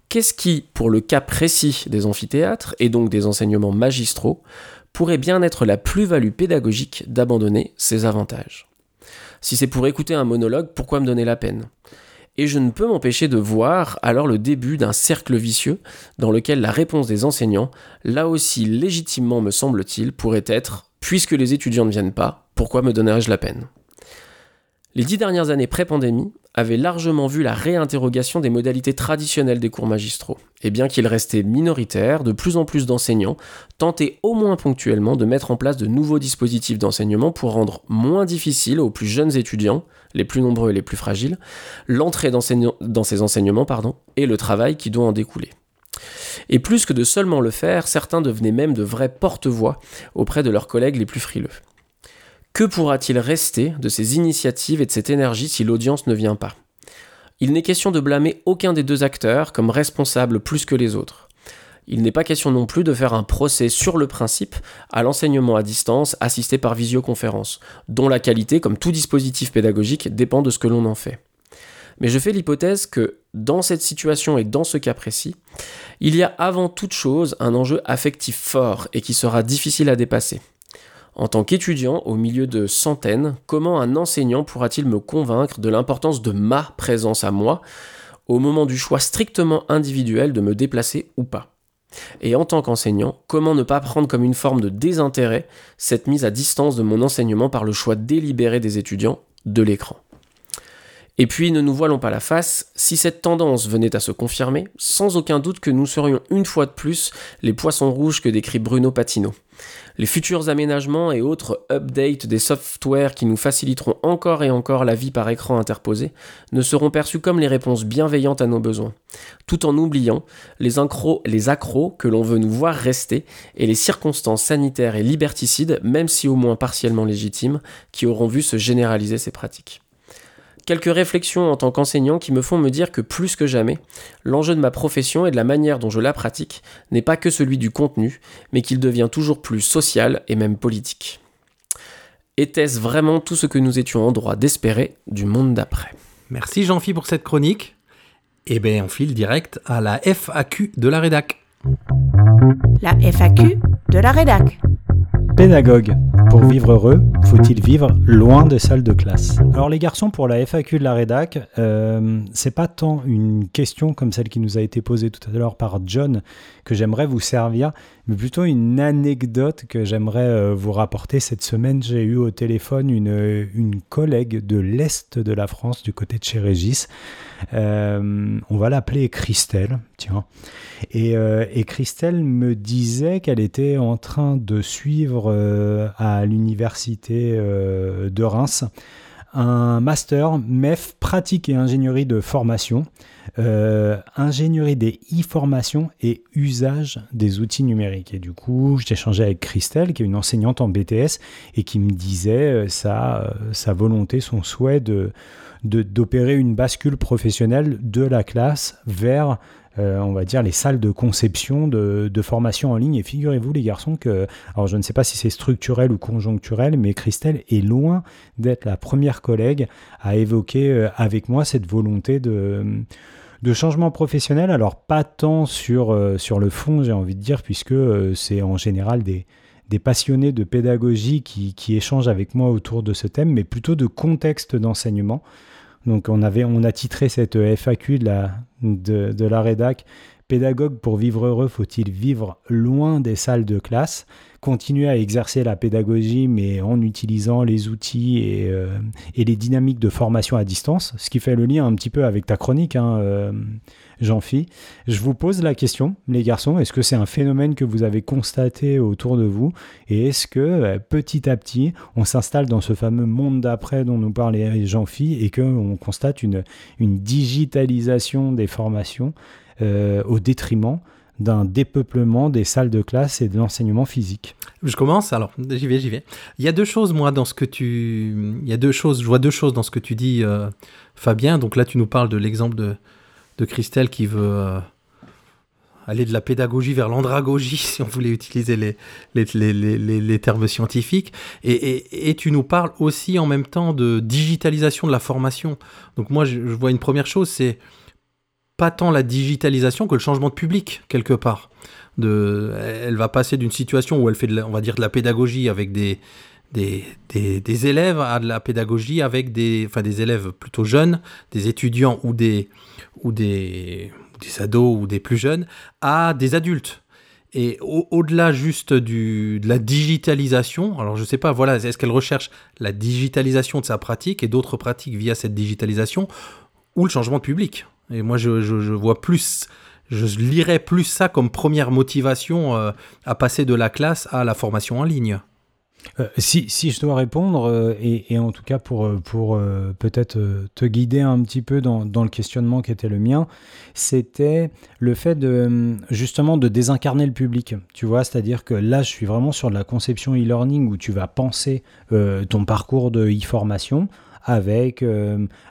Qu'est-ce qui, pour le cas précis des amphithéâtres, et donc des enseignements magistraux, pourrait bien être la plus-value pédagogique d'abandonner ces avantages? Si c'est pour écouter un monologue, pourquoi me donner la peine? Et je ne peux m'empêcher de voir alors le début d'un cercle vicieux dans lequel la réponse des enseignants, là aussi légitimement me semble-t-il, pourrait être Puisque les étudiants ne viennent pas, pourquoi me donnerais-je la peine? Les dix dernières années pré-pandémie avaient largement vu la réinterrogation des modalités traditionnelles des cours magistraux. Et bien qu'il restait minoritaire, de plus en plus d'enseignants tentaient au moins ponctuellement de mettre en place de nouveaux dispositifs d'enseignement pour rendre moins difficile aux plus jeunes étudiants, les plus nombreux et les plus fragiles, l'entrée dans ces enseignements et le travail qui doit en découler. Et plus que de seulement le faire, certains devenaient même de vrais porte-voix auprès de leurs collègues les plus frileux. Que pourra-t-il rester de ces initiatives et de cette énergie si l'audience ne vient pas? Il n'est question de blâmer aucun des deux acteurs comme responsable plus que les autres. Il n'est pas question non plus de faire un procès sur le principe à l'enseignement à distance assisté par visioconférence, dont la qualité, comme tout dispositif pédagogique, dépend de ce que l'on en fait. Mais je fais l'hypothèse que dans cette situation et dans ce cas précis, il y a avant toute chose un enjeu affectif fort et qui sera difficile à dépasser. En tant qu'étudiant, au milieu de centaines, comment un enseignant pourra-t-il me convaincre de l'importance de ma présence à moi au moment du choix strictement individuel de me déplacer ou pas? Et en tant qu'enseignant, comment ne pas prendre comme une forme de désintérêt cette mise à distance de mon enseignement par le choix délibéré des étudiants de l'écran? Et puis, ne nous voilons pas la face, si cette tendance venait à se confirmer, sans aucun doute que nous serions une fois de plus les poissons rouges que décrit Bruno Patino. Les futurs aménagements et autres updates des softwares qui nous faciliteront encore et encore la vie par écran interposé ne seront perçus comme les réponses bienveillantes à nos besoins, tout en oubliant les, accros, les accros que l'on veut nous voir rester et les circonstances sanitaires et liberticides, même si au moins partiellement légitimes, qui auront vu se généraliser ces pratiques. Quelques réflexions en tant qu'enseignant qui me font me dire que plus que jamais, l'enjeu de ma profession et de la manière dont je la pratique n'est pas que celui du contenu, mais qu'il devient toujours plus social et même politique. Était-ce vraiment tout ce que nous étions en droit d'espérer du monde d'après? Merci Jean-Phi pour cette chronique. Eh bien, on file direct à la FAQ de la rédac. La FAQ de la rédac. Pédagogue. Pour vivre heureux, faut-il vivre loin des salles de classe? Alors les garçons, pour la FAQ de la rédac, euh, c'est pas tant une question comme celle qui nous a été posée tout à l'heure par John que j'aimerais vous servir, mais plutôt une anecdote que j'aimerais euh, vous rapporter. Cette semaine, j'ai eu au téléphone une, une collègue de l'Est de la France, du côté de chez Régis. Euh, on va l'appeler Christelle, tiens. Et, euh, Christelle me disait qu'elle était en train de suivre euh, à l'université euh, de Reims un master MEF pratique et ingénierie de formation, euh, ingénierie des e-formations et usage des outils numériques. Et du coup, j'ai échangé avec Christelle, qui est une enseignante en BTS, et qui me disait sa, sa volonté, son souhait de d'opérer une bascule professionnelle de la classe vers euh, on va dire, les salles de conception de, formation en ligne. Et figurez-vous, les garçons, que, alors je ne sais pas si c'est structurel ou conjoncturel, mais Christelle est loin d'être la première collègue à évoquer euh, avec moi cette volonté de de changement professionnel, alors pas tant sur, euh, sur le fond, j'ai envie de dire, puisque c'est en général des, passionnés de pédagogie qui, échangent avec moi autour de ce thème, mais plutôt de contexte d'enseignement. Donc on, avait, on a titré cette FAQ de la, de, de la rédac Pédagogue pour vivre heureux, faut-il vivre loin des salles de classe Continuer à exercer la pédagogie, mais en utilisant les outils et, euh, les dynamiques de formation à distance, ce qui fait le lien un petit peu avec ta chronique, hein, euh, Jean-Phi. Je vous pose la question, les garçons, est-ce que c'est un phénomène que vous avez constaté autour de vous Et est-ce que euh, petit à petit, on s'installe dans ce fameux monde d'après dont nous parlait Jean-Phi et qu'on constate une, digitalisation des formations au détriment d'un dépeuplement des salles de classe et de l'enseignement physique. Je commence, alors j'y vais, j'y vais. Il y a deux choses, moi, dans ce que tu... Il y a deux choses, je vois deux choses dans ce que tu dis, euh, Fabien. Donc là, tu nous parles de l'exemple de, de Christelle qui veut euh, aller de la pédagogie vers l'andragogie, si on voulait utiliser les, les, les, les termes scientifiques. Et, et, et, tu nous parles aussi en même temps de digitalisation de la formation. Donc moi, je, je vois une première chose, c'est pas tant la digitalisation que le changement de public quelque part. De, elle va passer d'une situation où elle fait, de la, on va dire, de la pédagogie avec des, des, des, élèves à de la pédagogie avec des, enfin, des élèves plutôt jeunes, des étudiants ou des, ou des, des ados ou des plus jeunes, à des adultes. Et au- au-delà juste du, de la digitalisation, alors je sais pas, voilà, est-ce qu'elle recherche la digitalisation de sa pratique et d'autres pratiques via cette digitalisation ou le changement de public? Et moi, je, vois plus, je lirais plus ça comme première motivation euh, à passer de la classe à la formation en ligne. Euh, si, si je dois répondre, euh, et, en tout cas pour, pour peut-être te guider un petit peu dans, dans le questionnement qui était le mien, c'était le fait de justement de désincarner le public. Tu vois, c'est-à-dire que là, je suis vraiment sur la conception e-learning où tu vas penser ton parcours de e-formation avec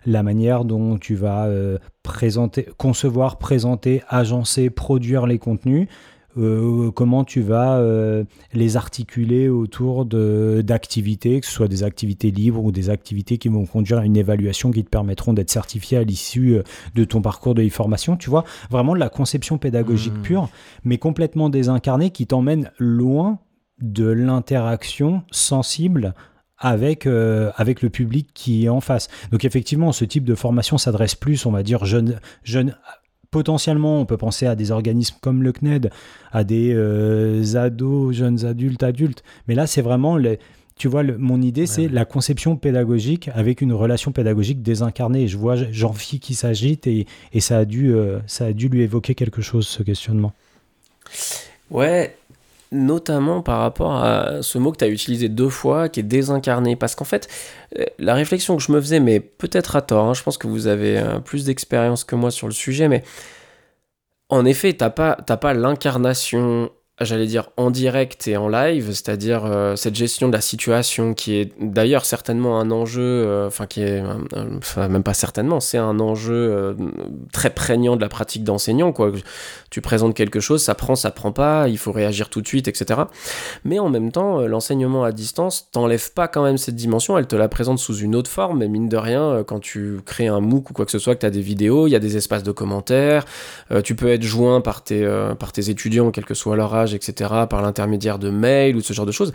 la manière dont tu vas présenter, concevoir, présenter, agencer, produire les contenus. euh, comment tu vas euh, les articuler autour d'activités, que ce soit des activités libres ou des activités qui vont conduire à une évaluation qui te permettront d'être certifié à l'issue euh, de ton parcours de e-formation. Tu vois, vraiment de la conception pédagogique Mhm. pure, mais complètement désincarnée qui t'emmène loin de l'interaction sensible avec, euh, avec le public qui est en face. Donc effectivement, ce type de formation s'adresse plus, on va dire, jeunes, jeunes potentiellement, on peut penser à des organismes comme le CNED, à des euh, ados, jeunes adultes, adultes. Mais là, c'est vraiment, les, tu vois, le- mon idée, c'est la conception pédagogique avec une relation pédagogique désincarnée. Je vois Jean-Phi qui s'agite et, et ça, a dû, euh, ça a dû lui évoquer quelque chose, ce questionnement. Ouais, notamment par rapport à ce mot que tu as utilisé deux fois, qui est désincarné. Parce qu'en fait, euh, la réflexion que je me faisais, mais peut-être à tort, hein, je pense que vous avez euh, plus d'expérience que moi sur le sujet, mais en effet, t'as pas, pas l'incarnation, j'allais dire, en direct et en live, c'est-à-dire euh, cette gestion de la situation qui est d'ailleurs certainement un enjeu, euh, enfin qui est, un- enfin même pas certainement, c'est un enjeu euh, très prégnant de la pratique d'enseignant, quoi. Tu présentes quelque chose, ça prend, ça prend pas, il faut réagir tout de suite, etc. Mais en même temps, euh, l'enseignement à distance t'enlève pas quand même cette dimension, elle te la présente sous une autre forme, mais mine de rien, euh, quand tu crées un MOOC ou quoi que ce soit, que tu as des vidéos, il y a des espaces de commentaires, euh, tu peux être joint par tes, euh, par tes étudiants, quel que soit leur âge, etc., par l'intermédiaire de mails ou de ce genre de choses.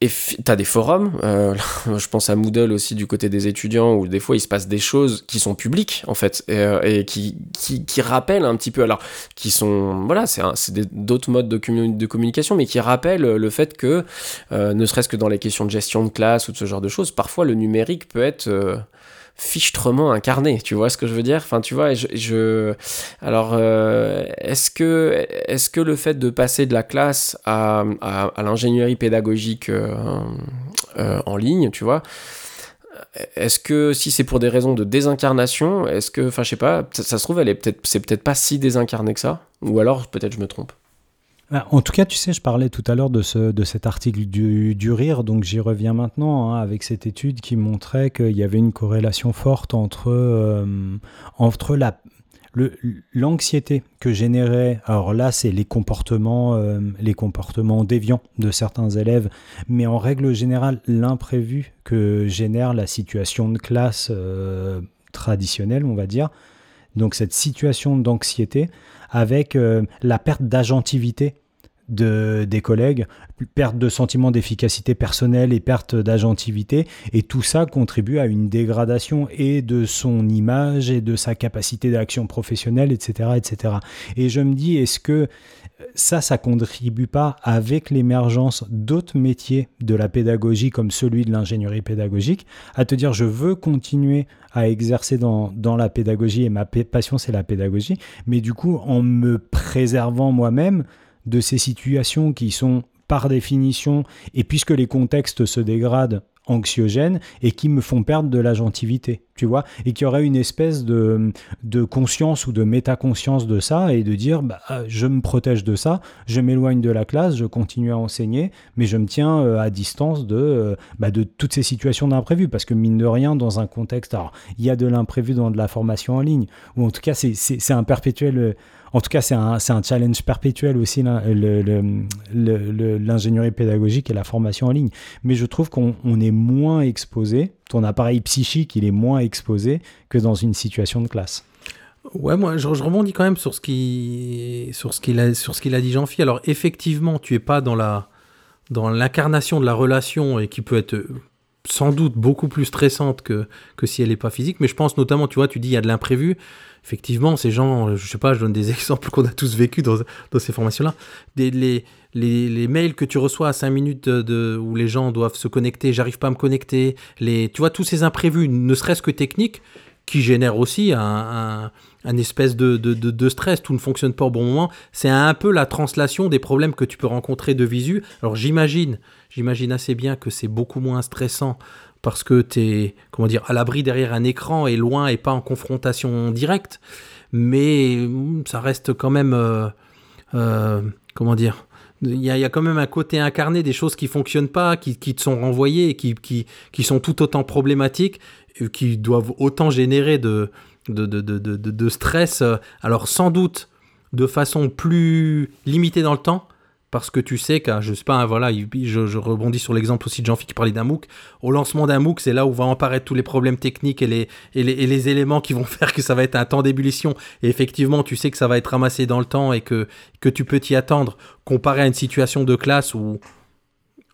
Et tu as des forums, euh, je pense à Moodle aussi du côté des étudiants, où des fois il se passe des choses qui sont publiques, en fait, et, euh, qui, qui, rappellent un petit peu, alors, qui sont, voilà, c'est d'autres modes de, de communication, mais qui rappellent le fait que, euh, ne serait-ce que dans les questions de gestion de classe ou de ce genre de choses, parfois le numérique peut être... fichtrement incarné, tu vois ce que je veux dire? Enfin, tu vois, je, je- alors, euh, est-ce que, est-ce que le fait de passer de la classe à, à, à l'ingénierie pédagogique euh, euh, en ligne, tu vois, est-ce que si c'est pour des raisons de désincarnation, est-ce que, enfin, je sais pas, ça, ça se trouve, elle est peut-être, c'est peut-être pas si désincarné que ça, ou alors peut-être je me trompe. Ah, En tout cas, tu sais, je parlais tout à l'heure de, ce, de cet article du, du rire, donc j'y reviens maintenant, hein, avec cette étude qui montrait qu'il y avait une corrélation forte entre, euh, entre la, l'anxiété que générait, alors là, c'est les comportements, euh, les comportements déviants de certains élèves, mais en règle générale, l'imprévu que génère la situation de classe euh, traditionnelle, on va dire. Donc cette situation d'anxiété avec euh, la perte d'agentivité de, des collègues, perte de sentiment d'efficacité personnelle et perte d'agentivité. Et tout ça contribue à une dégradation et de son image et de sa capacité d'action professionnelle, etc., etc. Et je me dis, est-ce que ça, ça contribue pas avec l'émergence d'autres métiers de la pédagogie comme celui de l'ingénierie pédagogique. À te dire je veux continuer à exercer dans, dans la pédagogie et ma pa- passion c'est la pédagogie mais du coup en me préservant moi-même de ces situations qui sont par définition et puisque les contextes se dégradent anxiogènes et qui me font perdre de l'agentivité, tu vois, et qu'il y aurait une espèce de, de conscience ou de métaconscience de ça et de dire bah, euh, je me protège de ça, je m'éloigne de la classe, je continue à enseigner, mais je me tiens euh, à distance de, euh, bah, de toutes ces situations d'imprévu parce que mine de rien, dans un contexte, alors il y a de l'imprévu dans de la formation en ligne, ou en tout cas c'est un perpétuel. En tout cas, c'est un, challenge perpétuel aussi, l'ingénierie pédagogique et la formation en ligne. Mais je trouve qu'on on est moins exposé, ton appareil psychique, il est moins exposé que dans une situation de classe. Ouais, moi, je, rebondis quand même sur ce qu'il a, dit Jean-Phi. Alors, effectivement, tu es pas dans l'incarnation de la relation et qui peut être sans doute beaucoup plus stressante que, que si elle n'est pas physique. Mais je pense notamment, tu vois, tu dis il y a de l'imprévu. Effectivement, ces gens, je sais pas, je donne des exemples qu'on a tous vécu dans, dans ces formations-là. Les, les, les, mails que tu reçois à 5 minutes de, où les gens doivent se connecter, j'arrive pas à me connecter. Les, tu vois, tous ces imprévus, ne serait-ce que techniques, qui génèrent aussi un, espèce de, stress, tout ne fonctionne pas au bon moment. C'est un peu la translation des problèmes que tu peux rencontrer de visu. Alors j'imagine, j'imagine assez bien que c'est beaucoup moins stressant parce que tu es, comment dire, à l'abri derrière un écran et loin et pas en confrontation directe. Mais ça reste quand même, euh, euh, comment dire, il y, a, quand même un côté incarné des choses qui fonctionnent pas, qui, qui te sont renvoyées, qui, qui, qui, sont tout autant problématiques, qui doivent autant générer de, de, de, de, de, stress. Alors sans doute de façon plus limitée dans le temps, parce que tu sais que, je sais pas, voilà, je, rebondis sur l'exemple aussi de Jean-Philippe qui parlait d'un MOOC. Au lancement d'un MOOC, c'est là où vont apparaître tous les problèmes techniques et les, et les, les éléments qui vont faire que ça va être un temps d'ébullition. Et effectivement, tu sais que ça va être ramassé dans le temps et que, que tu peux t'y attendre, comparé à une situation de classe où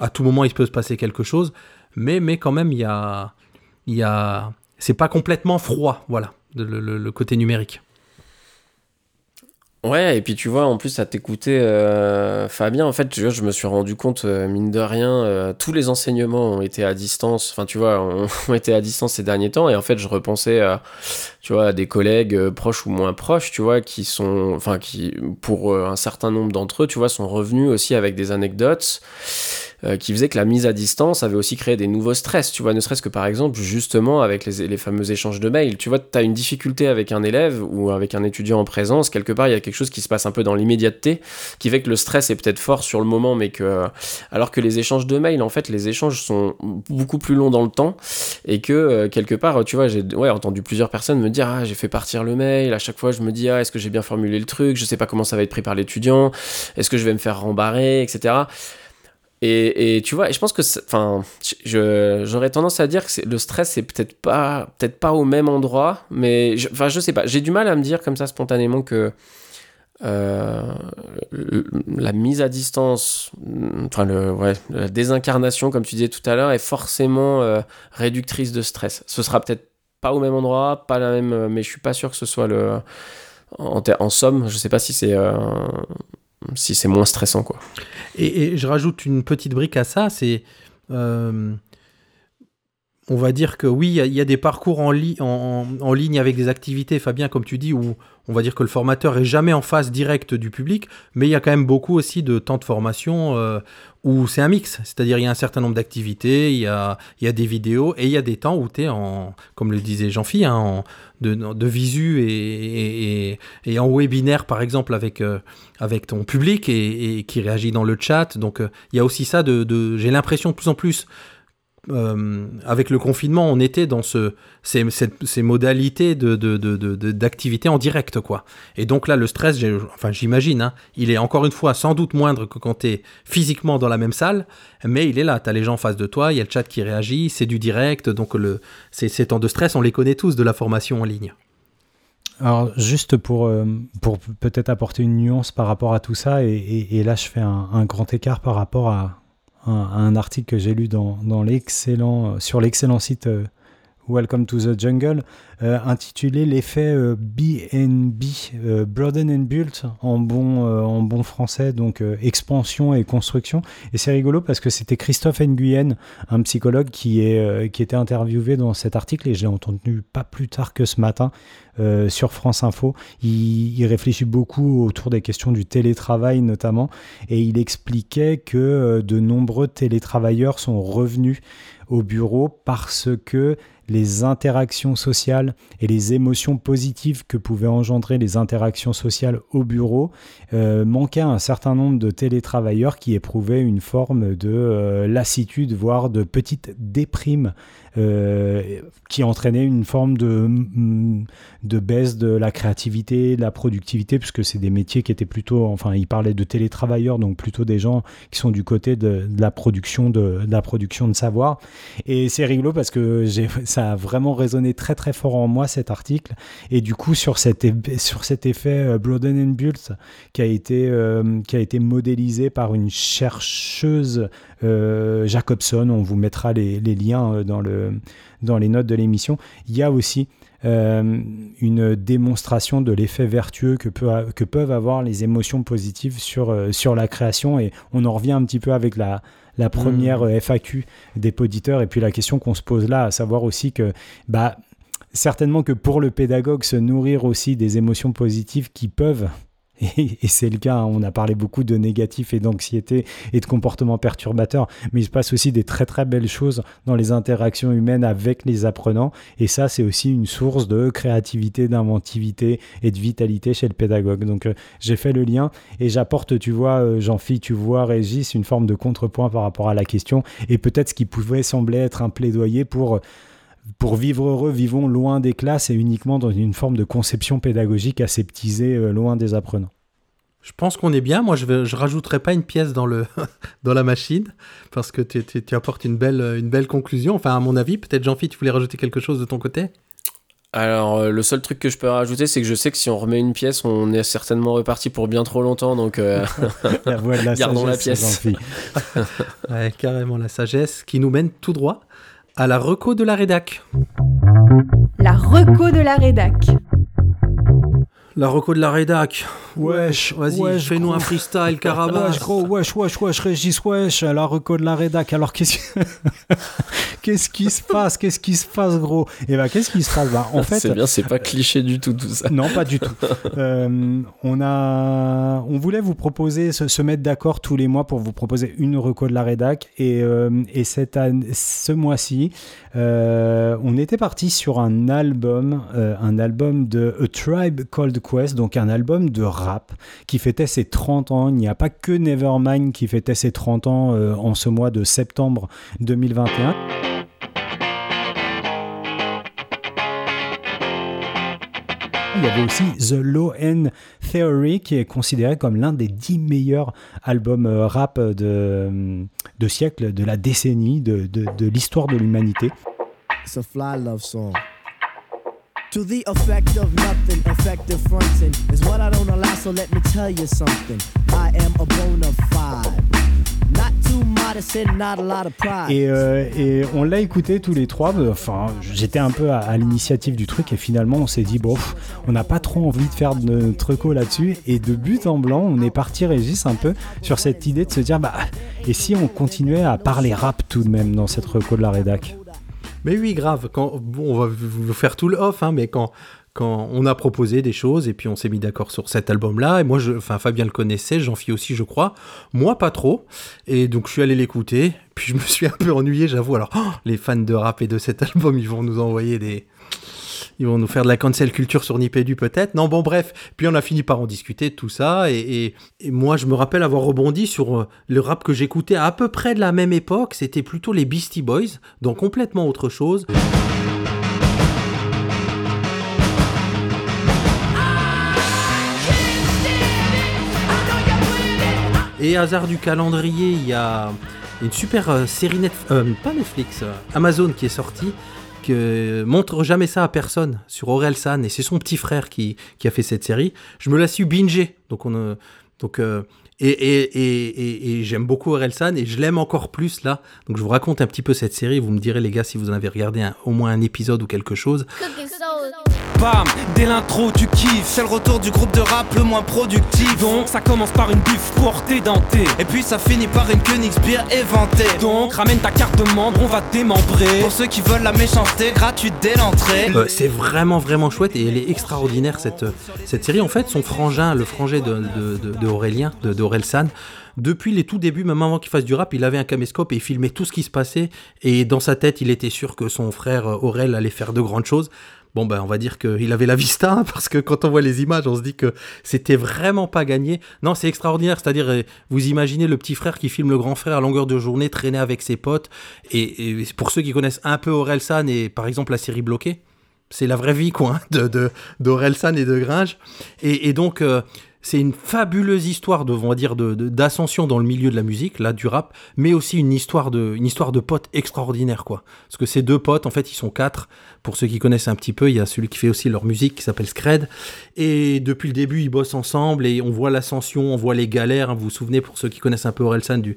à tout moment il peut se passer quelque chose. Mais, mais quand même, il y a, il y a, c'est pas complètement froid, voilà, le, côté numérique. Ouais, et puis tu vois, en plus, à t'écouter, euh, Fabien, en fait, tu vois, je me suis rendu compte, euh, mine de rien, euh, tous les enseignements ont été à distance, enfin, tu vois, ont, été à distance ces derniers temps, et en fait, je repensais à, tu vois, à des collègues euh, proches ou moins proches, tu vois, qui sont, enfin, qui, pour un certain nombre d'entre eux, tu vois, sont revenus aussi avec des anecdotes euh, qui faisaient que la mise à distance avait aussi créé des nouveaux stress, tu vois, ne serait-ce que par exemple, justement, avec les, fameux échanges de mails, tu vois, tu une difficulté avec un élève ou avec un étudiant en présence, quelque part, il y a quelque chose qui se passe un peu dans l'immédiateté, qui fait que le stress est peut-être fort sur le moment, mais que, alors que les échanges de mails, en fait, les échanges sont beaucoup plus longs dans le temps, et que, euh, quelque part, tu vois, j'ai entendu plusieurs personnes me dire, ah, j'ai fait partir le mail, à chaque fois, je me dis, ah, est-ce que j'ai bien formulé le truc, je sais pas comment ça va être pris par l'étudiant, est-ce que je vais me faire rembarrer, etc. Et, tu vois, je pense que, enfin, j'aurais tendance à dire que le stress c'est peut-être pas, peut-être pas au même endroit, mais, enfin, je, je sais pas. J'ai du mal à me dire comme ça spontanément que euh, la mise à distance, enfin, la désincarnation, comme tu disais tout à l'heure, est forcément euh, réductrice de stress. Ce sera peut-être pas au même endroit, pas la même, mais je suis pas sûr que ce soit le, en, en somme, je sais pas si c'est euh, si c'est moins stressant quoi. Et, je rajoute une petite brique à ça, c'est euh, on va dire que oui, il y, a des parcours en, ligne avec des activités, Fabien, comme tu dis, où on va dire que le formateur est jamais en face directe du public, mais il y a quand même beaucoup aussi de temps de formation euh, où c'est un mix, c'est-à-dire il y a un certain nombre d'activités, il y a, des vidéos et il y a des temps où tu es en, comme le disait Jean-Phi, hein, en, de, de visu et, en webinaire par exemple avec, euh, ton public et, qui réagit dans le chat. Donc euh, il y a aussi ça de j'ai l'impression de plus en plus euh, avec le confinement, on était dans ce, ces, modalités d'activité de, de, en direct, quoi. Et donc là, le stress, enfin, j'imagine, hein, il est encore une fois sans doute moindre que quand tu es physiquement dans la même salle, mais il est là. Tu as les gens en face de toi, il y a le chat qui réagit, c'est du direct, donc le, ces, temps de stress, on les connaît tous de la formation en ligne. Alors juste pour, euh, pour peut-être apporter une nuance par rapport à tout ça, et, là je fais un, grand écart par rapport à, un, article que j'ai lu dans, l'excellent, sur l'excellent site euh, Welcome to the Jungle, euh, intitulé l'effet euh, BNB, euh, Broaden and Built en bon, euh, en bon français, donc euh, expansion et construction. Et c'est rigolo parce que c'était Christophe Nguyen, un psychologue qui, est, euh, qui était interviewé dans cet article et je l'ai entendu pas plus tard que ce matin sur France Info. Il, réfléchit beaucoup autour des questions du télétravail notamment et il expliquait que de nombreux télétravailleurs sont revenus au bureau parce que les interactions sociales et les émotions positives que pouvaient engendrer les interactions sociales au bureau euh, manquaient à un certain nombre de télétravailleurs qui éprouvaient une forme de euh, lassitude, voire de petite déprime euh, qui entraînait une forme de, de baisse de la créativité, de la productivité, puisque c'est des métiers qui étaient plutôt, enfin, il parlait de télétravailleurs, donc plutôt des gens qui sont du côté de, la production de, de, la production de savoir. Et c'est rigolo parce que ça a vraiment résonné très très fort en moi cet article. Et du coup, sur cet, sur cet effet Broden and Bult qui a été, euh, qui a été modélisé par une chercheuse euh, Jacobson, on vous mettra les, les liens euh, dans, le, dans les notes de l'émission, il y a aussi euh, une démonstration de l'effet vertueux que, peut, que, peuvent avoir les émotions positives sur, euh, sur la création. Et on en revient un petit peu avec la, la première mmh. FAQ des poditeurs et puis la question qu'on se pose là, à savoir aussi que bah, certainement que pour le pédagogue, se nourrir aussi des émotions positives qui peuvent et, c'est le cas, hein. on a parlé beaucoup de négatifs et d'anxiété et de comportements perturbateurs, mais il se passe aussi des très très belles choses dans les interactions humaines avec les apprenants, et ça c'est aussi une source de créativité, d'inventivité et de vitalité chez le pédagogue. Donc euh, j'ai fait le lien et j'apporte, tu vois, euh, Jean-Philippe, tu vois, Régis, une forme de contrepoint par rapport à la question, et peut-être ce qui pouvait sembler être un plaidoyer pour pour vivre heureux, vivons loin des classes et uniquement dans une forme de conception pédagogique aseptisée, euh, loin des apprenants. Je pense qu'on est bien. Moi, je ne rajouterai pas une pièce dans, le dans la machine parce que tu, tu, tu, apportes une belle, une belle conclusion. Enfin, à mon avis, peut-être Jean-Philippe, tu voulais rajouter quelque chose de ton côté? Alors, euh, le seul truc que je peux rajouter, c'est que je sais que si on remet une pièce, on est certainement reparti pour bien trop longtemps. Donc, euh, la voix de la gardons sagesse, la pièce. ouais, carrément, la sagesse qui nous mène tout droit à la reco de la rédac. La reco de la rédac. La reco de la rédac. Wesh, vas-y, fais-nous un freestyle, Carabas. Wesh, gros, wesh, wesh, wesh, Régis, wesh, la reco de la rédac. Alors, qu'est-ce qu'est-ce qui se passe? Qu'est-ce qui se passe, gros? Eh ben, qu'est-ce qui se passe? Bah, En fait, c'est bien, c'est pas cliché du tout, tout ça. Non, pas du tout. euh, on a, on voulait vous proposer, se, se mettre d'accord tous les mois pour vous proposer une reco de la rédac. Et, euh, et cette année, ce mois-ci, euh, on était parti sur un album, euh, un album de A Tribe Called Quest, donc un album de rap qui fêtait ses 30 ans. Il n'y a pas que Nevermind qui fêtait ses 30 ans euh, en ce mois de septembre 2021. Il y avait aussi The Low End Theory qui est considéré comme l'un des 10 meilleurs albums rap de, de siècle, de la décennie, de, de, l'histoire de l'humanité. To the effect of nothing, effective fronting is what I don't so let me tell you something. I am a. Et, et on l'a écouté tous les trois. Enfin, j'étais un peu à, l'initiative du truc et finalement on s'est dit bon, on n'a pas trop envie de faire de notre là-dessus. Et de but en blanc, on est parti Régis un peu sur cette idée de se dire bah et si on continuait à parler rap tout de même dans cette reco de la rédac? Mais oui, grave. On va vous faire tout le off, hein, mais quand, on a proposé des choses et puis on s'est mis d'accord sur cet album-là, et moi, je, enfin, Fabien le connaissait, j'en fis aussi, je crois. Moi, pas trop. Et donc, je suis allé l'écouter. Puis, je me suis un peu ennuyé, j'avoue. Alors, oh, les fans de rap et de cet album, ils vont nous envoyer des. Ils vont nous faire de la cancel culture sur Nipédu peut-être. Non, bon, bref. Puis on a fini par en discuter de tout ça. Et, moi, je me rappelle avoir rebondi sur euh, le rap que j'écoutais à, peu près de la même époque. C'était plutôt les Beastie Boys, donc complètement autre chose. Et hasard du calendrier, il y a une super euh, série net, euh, pas Netflix, Amazon qui est sortie, montre jamais ça à personne sur Aurel San et c'est son petit frère qui, qui a fait cette série. Je me la suis bingé, donc on euh, donc euh, et, et, et, et, et j'aime beaucoup Aurel San et je l'aime encore plus là. Donc je vous raconte un petit peu cette série. Vous me direz les gars si vous en avez regardé un, au moins un épisode ou quelque chose. Bam, dès l'intro tu kiffes C'est le retour du groupe de rap le moins productif Donc ça commence par une bif portée dentée Et puis ça finit par une Königsbier éventée Donc ramène ta carte de membre, on va démembrer Pour ceux qui veulent la méchanceté, gratuite dès l'entrée Euh, c'est vraiment vraiment chouette et elle est extraordinaire cette, cette série. En fait, son frangin, le frangin de, de, de, de depuis les tout débuts, même avant qu'il fasse du rap, il avait un caméscope et il filmait tout ce qui se passait. Et dans sa tête, il était sûr que son frère euh, Aurel allait faire de grandes choses. Bon ben on va dire qu'il avait la vista hein, parce que quand on voit les images, on se dit que c'était vraiment pas gagné. Non, c'est extraordinaire, c'est-à-dire euh, vous imaginez le petit frère qui filme le grand frère à longueur de journée traîner avec ses potes et, pour ceux qui connaissent un peu Orelsan et par exemple la série Bloquée, c'est la vraie vie quoi hein, de d'Orelsan et de Gringe et, donc euh, c'est une fabuleuse histoire de, dire, d'ascension dans le milieu de la musique, là, du rap, mais aussi une histoire de, une histoire de potes extraordinaire, quoi. Parce que ces deux potes, en fait, ils sont quatre. Pour ceux qui connaissent un petit peu, il y a celui qui fait aussi leur musique, qui s'appelle Scred. Et depuis le début, ils bossent ensemble et on voit l'ascension, on voit les galères. hein. Vous vous souvenez, pour ceux qui connaissent un peu Orelsan, du,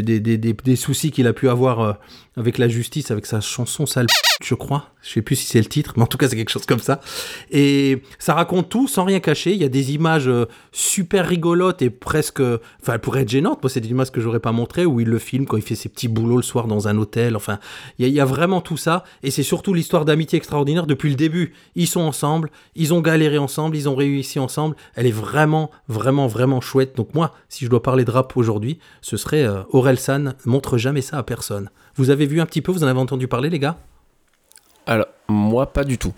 des- des- des- des soucis qu'il a pu avoir euh, avec la justice, avec sa chanson Sale je crois. Je sais plus si c'est le titre, mais en tout cas, c'est quelque chose comme ça. Et ça raconte tout sans rien cacher. Il y a des images euh, super rigolotes et presque. Enfin, elles pourraient être gênantes. Moi, c'est des images que j'aurais pas montrées où il le filme quand il fait ses petits boulots le soir dans un hôtel. Enfin, il y, a- il y a vraiment tout ça. Et c'est surtout l'histoire d'amitié extraordinaire depuis le début. Ils sont ensemble, ils ont galéré ensemble, ils ont réussi ensemble. Elle est vraiment, vraiment, vraiment chouette. Donc, moi, si je dois parler de rap aujourd'hui, ce serait euh, Aurel San. Montre jamais ça à personne. Vous avez vu un petit peu, vous en avez entendu parler, les gars? Alors, moi, pas du tout.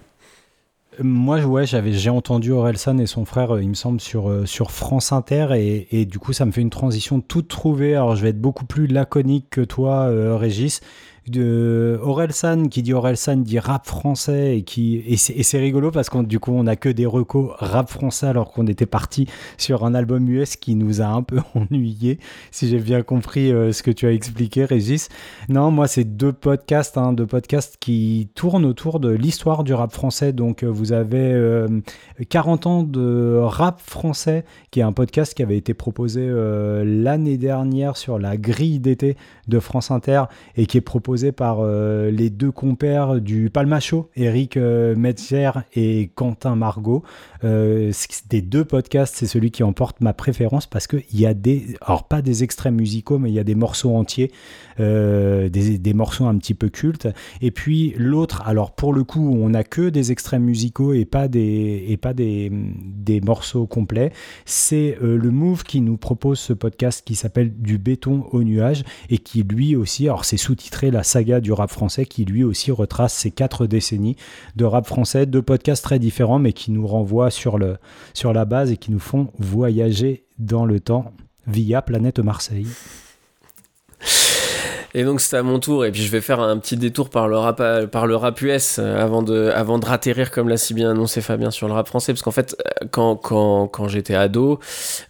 Moi, ouais, j'avais, j'ai entendu Orelsan et son frère, euh, il me semble, sur, euh, sur France Inter, et, et du coup, ça me fait une transition toute trouvée. Alors, je vais être beaucoup plus laconique que toi, euh, Régis. De Orelsan qui dit Orelsan dit rap français et qui et c'est, rigolo parce qu'on du coup on a que des recos rap français alors qu'on était parti sur un album US qui nous a un peu ennuyé si j'ai bien compris euh, ce que tu as expliqué Régis. Non moi c'est deux podcasts hein, deux podcasts qui tournent autour de l'histoire du rap français. Donc euh, vous avez euh, 40 ans de rap français qui est un podcast qui avait été proposé euh, l'année dernière sur la grille d'été de France Inter et qui est proposé par euh, les deux compères du Palmacho, Eric euh, Metzer et Quentin Margot. Euh, des deux podcasts, c'est celui qui emporte ma préférence parce qu'il y a des, alors pas des extraits musicaux, mais il y a des morceaux entiers, euh, des, des morceaux un petit peu cultes. Et puis l'autre, alors pour le coup, on n'a que des extraits musicaux et pas des, et pas des, des morceaux complets. C'est euh, le Move qui nous propose ce podcast qui s'appelle Du béton au nuage et qui lui aussi, alors c'est sous-titré La saga du rap français, qui lui aussi retrace ces quatre décennies de rap français, deux podcasts très différents mais qui nous renvoient sur, le, sur la base et qui nous font voyager dans le temps via Planète Marseille. Et donc c'est à mon tour, et puis je vais faire un petit détour par le rap, par le rap US euh, avant de, avant de ratterrir, comme l'a si bien annoncé Fabien, sur le rap français, parce qu'en fait, euh, quand, quand, quand j'étais ado,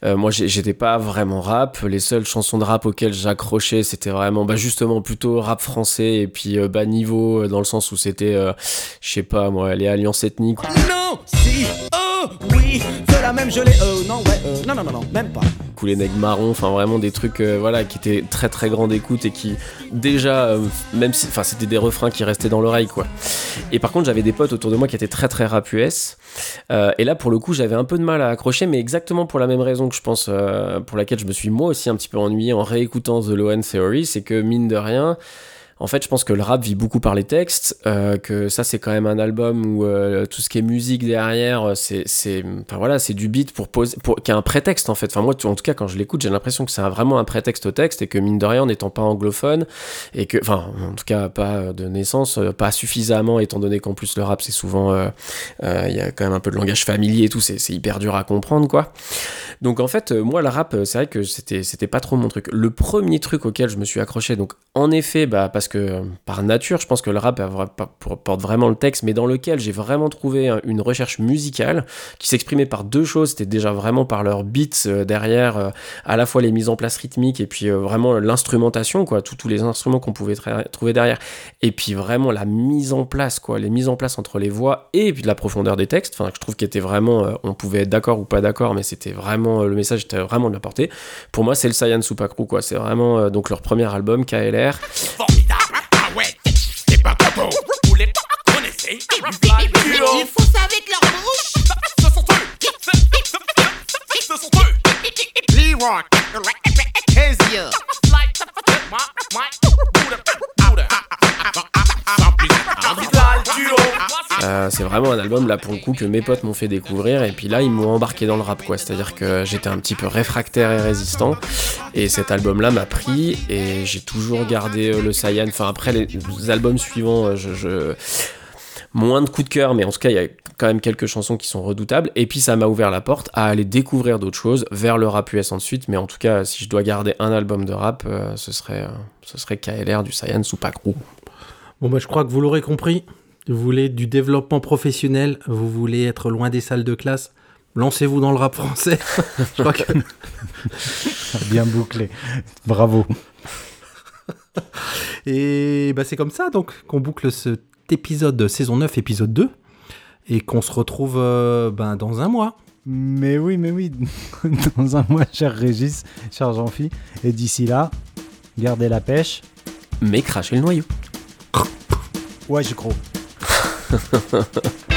euh, moi j'étais pas vraiment rap, les seules chansons de rap auxquelles j'accrochais, c'était vraiment bah, justement plutôt rap français, et puis euh, bas niveau, euh, dans le sens où c'était, euh, je sais pas moi, les alliances ethniques, Non, si, oui, fais la même gelée, oh, non, ouais, euh, non, non, non, non, même pas. ou les nègres marrons, enfin vraiment des trucs euh, voilà qui étaient très très grande écoute et qui déjà euh, même si enfin c'était des refrains qui restaient dans l'oreille quoi. Et par contre j'avais des potes autour de moi qui étaient très très rap US Euh, et là pour le coup j'avais un peu de mal à accrocher mais exactement pour la même raison que je pense euh, pour laquelle je me suis moi aussi un petit peu ennuyé en réécoutant The Low End Theory, c'est que mine de rien en fait, je pense que le rap vit beaucoup par les textes, euh, que ça c'est quand même un album où euh, tout ce qui est musique derrière, euh, c'est, voilà, du beat pour poser, pour, qui a un prétexte en fait. Enfin moi, en tout cas, quand je l'écoute, j'ai l'impression que c'est vraiment un prétexte au texte et que mine de rien, en n'étant pas anglophone et que, enfin, en tout cas pas de naissance, pas suffisamment, étant donné qu'en plus le rap c'est souvent, il y a quand même un peu de langage familier et tout, c'est, hyper dur à comprendre quoi. Donc en fait, moi, le rap, c'est vrai que c'était, c'était pas trop mon truc. Le premier truc auquel je me suis accroché, donc en effet, bah, parce que par nature, je pense que le rap porte vraiment le texte, mais dans lequel j'ai vraiment trouvé un- une recherche musicale qui s'exprimait par deux choses. C'était déjà vraiment par leurs beats euh, derrière, euh, à la fois les mises en place rythmiques et puis euh, vraiment l'instrumentation, quoi, tous les instruments qu'on pouvait trouver derrière. Et puis vraiment la mise en place, quoi, les mises en place entre les voix et puis la profondeur des textes. Enfin, je trouve qu'il était vraiment, on pouvait être d'accord ou pas d'accord, mais c'était vraiment le message était vraiment de la portée. Pour moi, c'est le Saiyan Crew, quoi. C'est vraiment donc leur premier album KLR. Les connaissez, Ils font ça avec leur bouche. Ce sont eux, ce sont eux, Leroy. Kezia. Euh, c'est vraiment un album là pour le coup que mes potes m'ont fait découvrir et puis là ils m'ont embarqué dans le rap quoi. C'est-à-dire que j'étais un petit peu réfractaire et résistant et cet album là m'a pris et j'ai toujours gardé euh, le Saiyan. Enfin après les, albums suivants, euh, je, moins de coups de cœur, mais en tout cas, il y a quand même quelques chansons qui sont redoutables. Et puis, ça m'a ouvert la porte à aller découvrir d'autres choses, vers le rap US ensuite. Mais en tout cas, si je dois garder un album de rap, ce, serait, ce serait KLR, du ou Pacrou. Bon, bah, je crois que vous l'aurez compris. Vous voulez du développement professionnel, vous voulez être loin des salles de classe. Lancez-vous dans le rap français. je crois que Bien bouclé. Bravo. Et bah, c'est comme ça donc qu'on boucle cet épisode saison 9, épisode 2. Et qu'on se retrouve euh, ben, dans un mois. Mais oui, mais oui. Dans un mois, cher Régis, cher Jean-Phi. Et d'ici là, gardez la pêche. Mais cracher le noyau. Ouais, je crois. 呵呵呵呵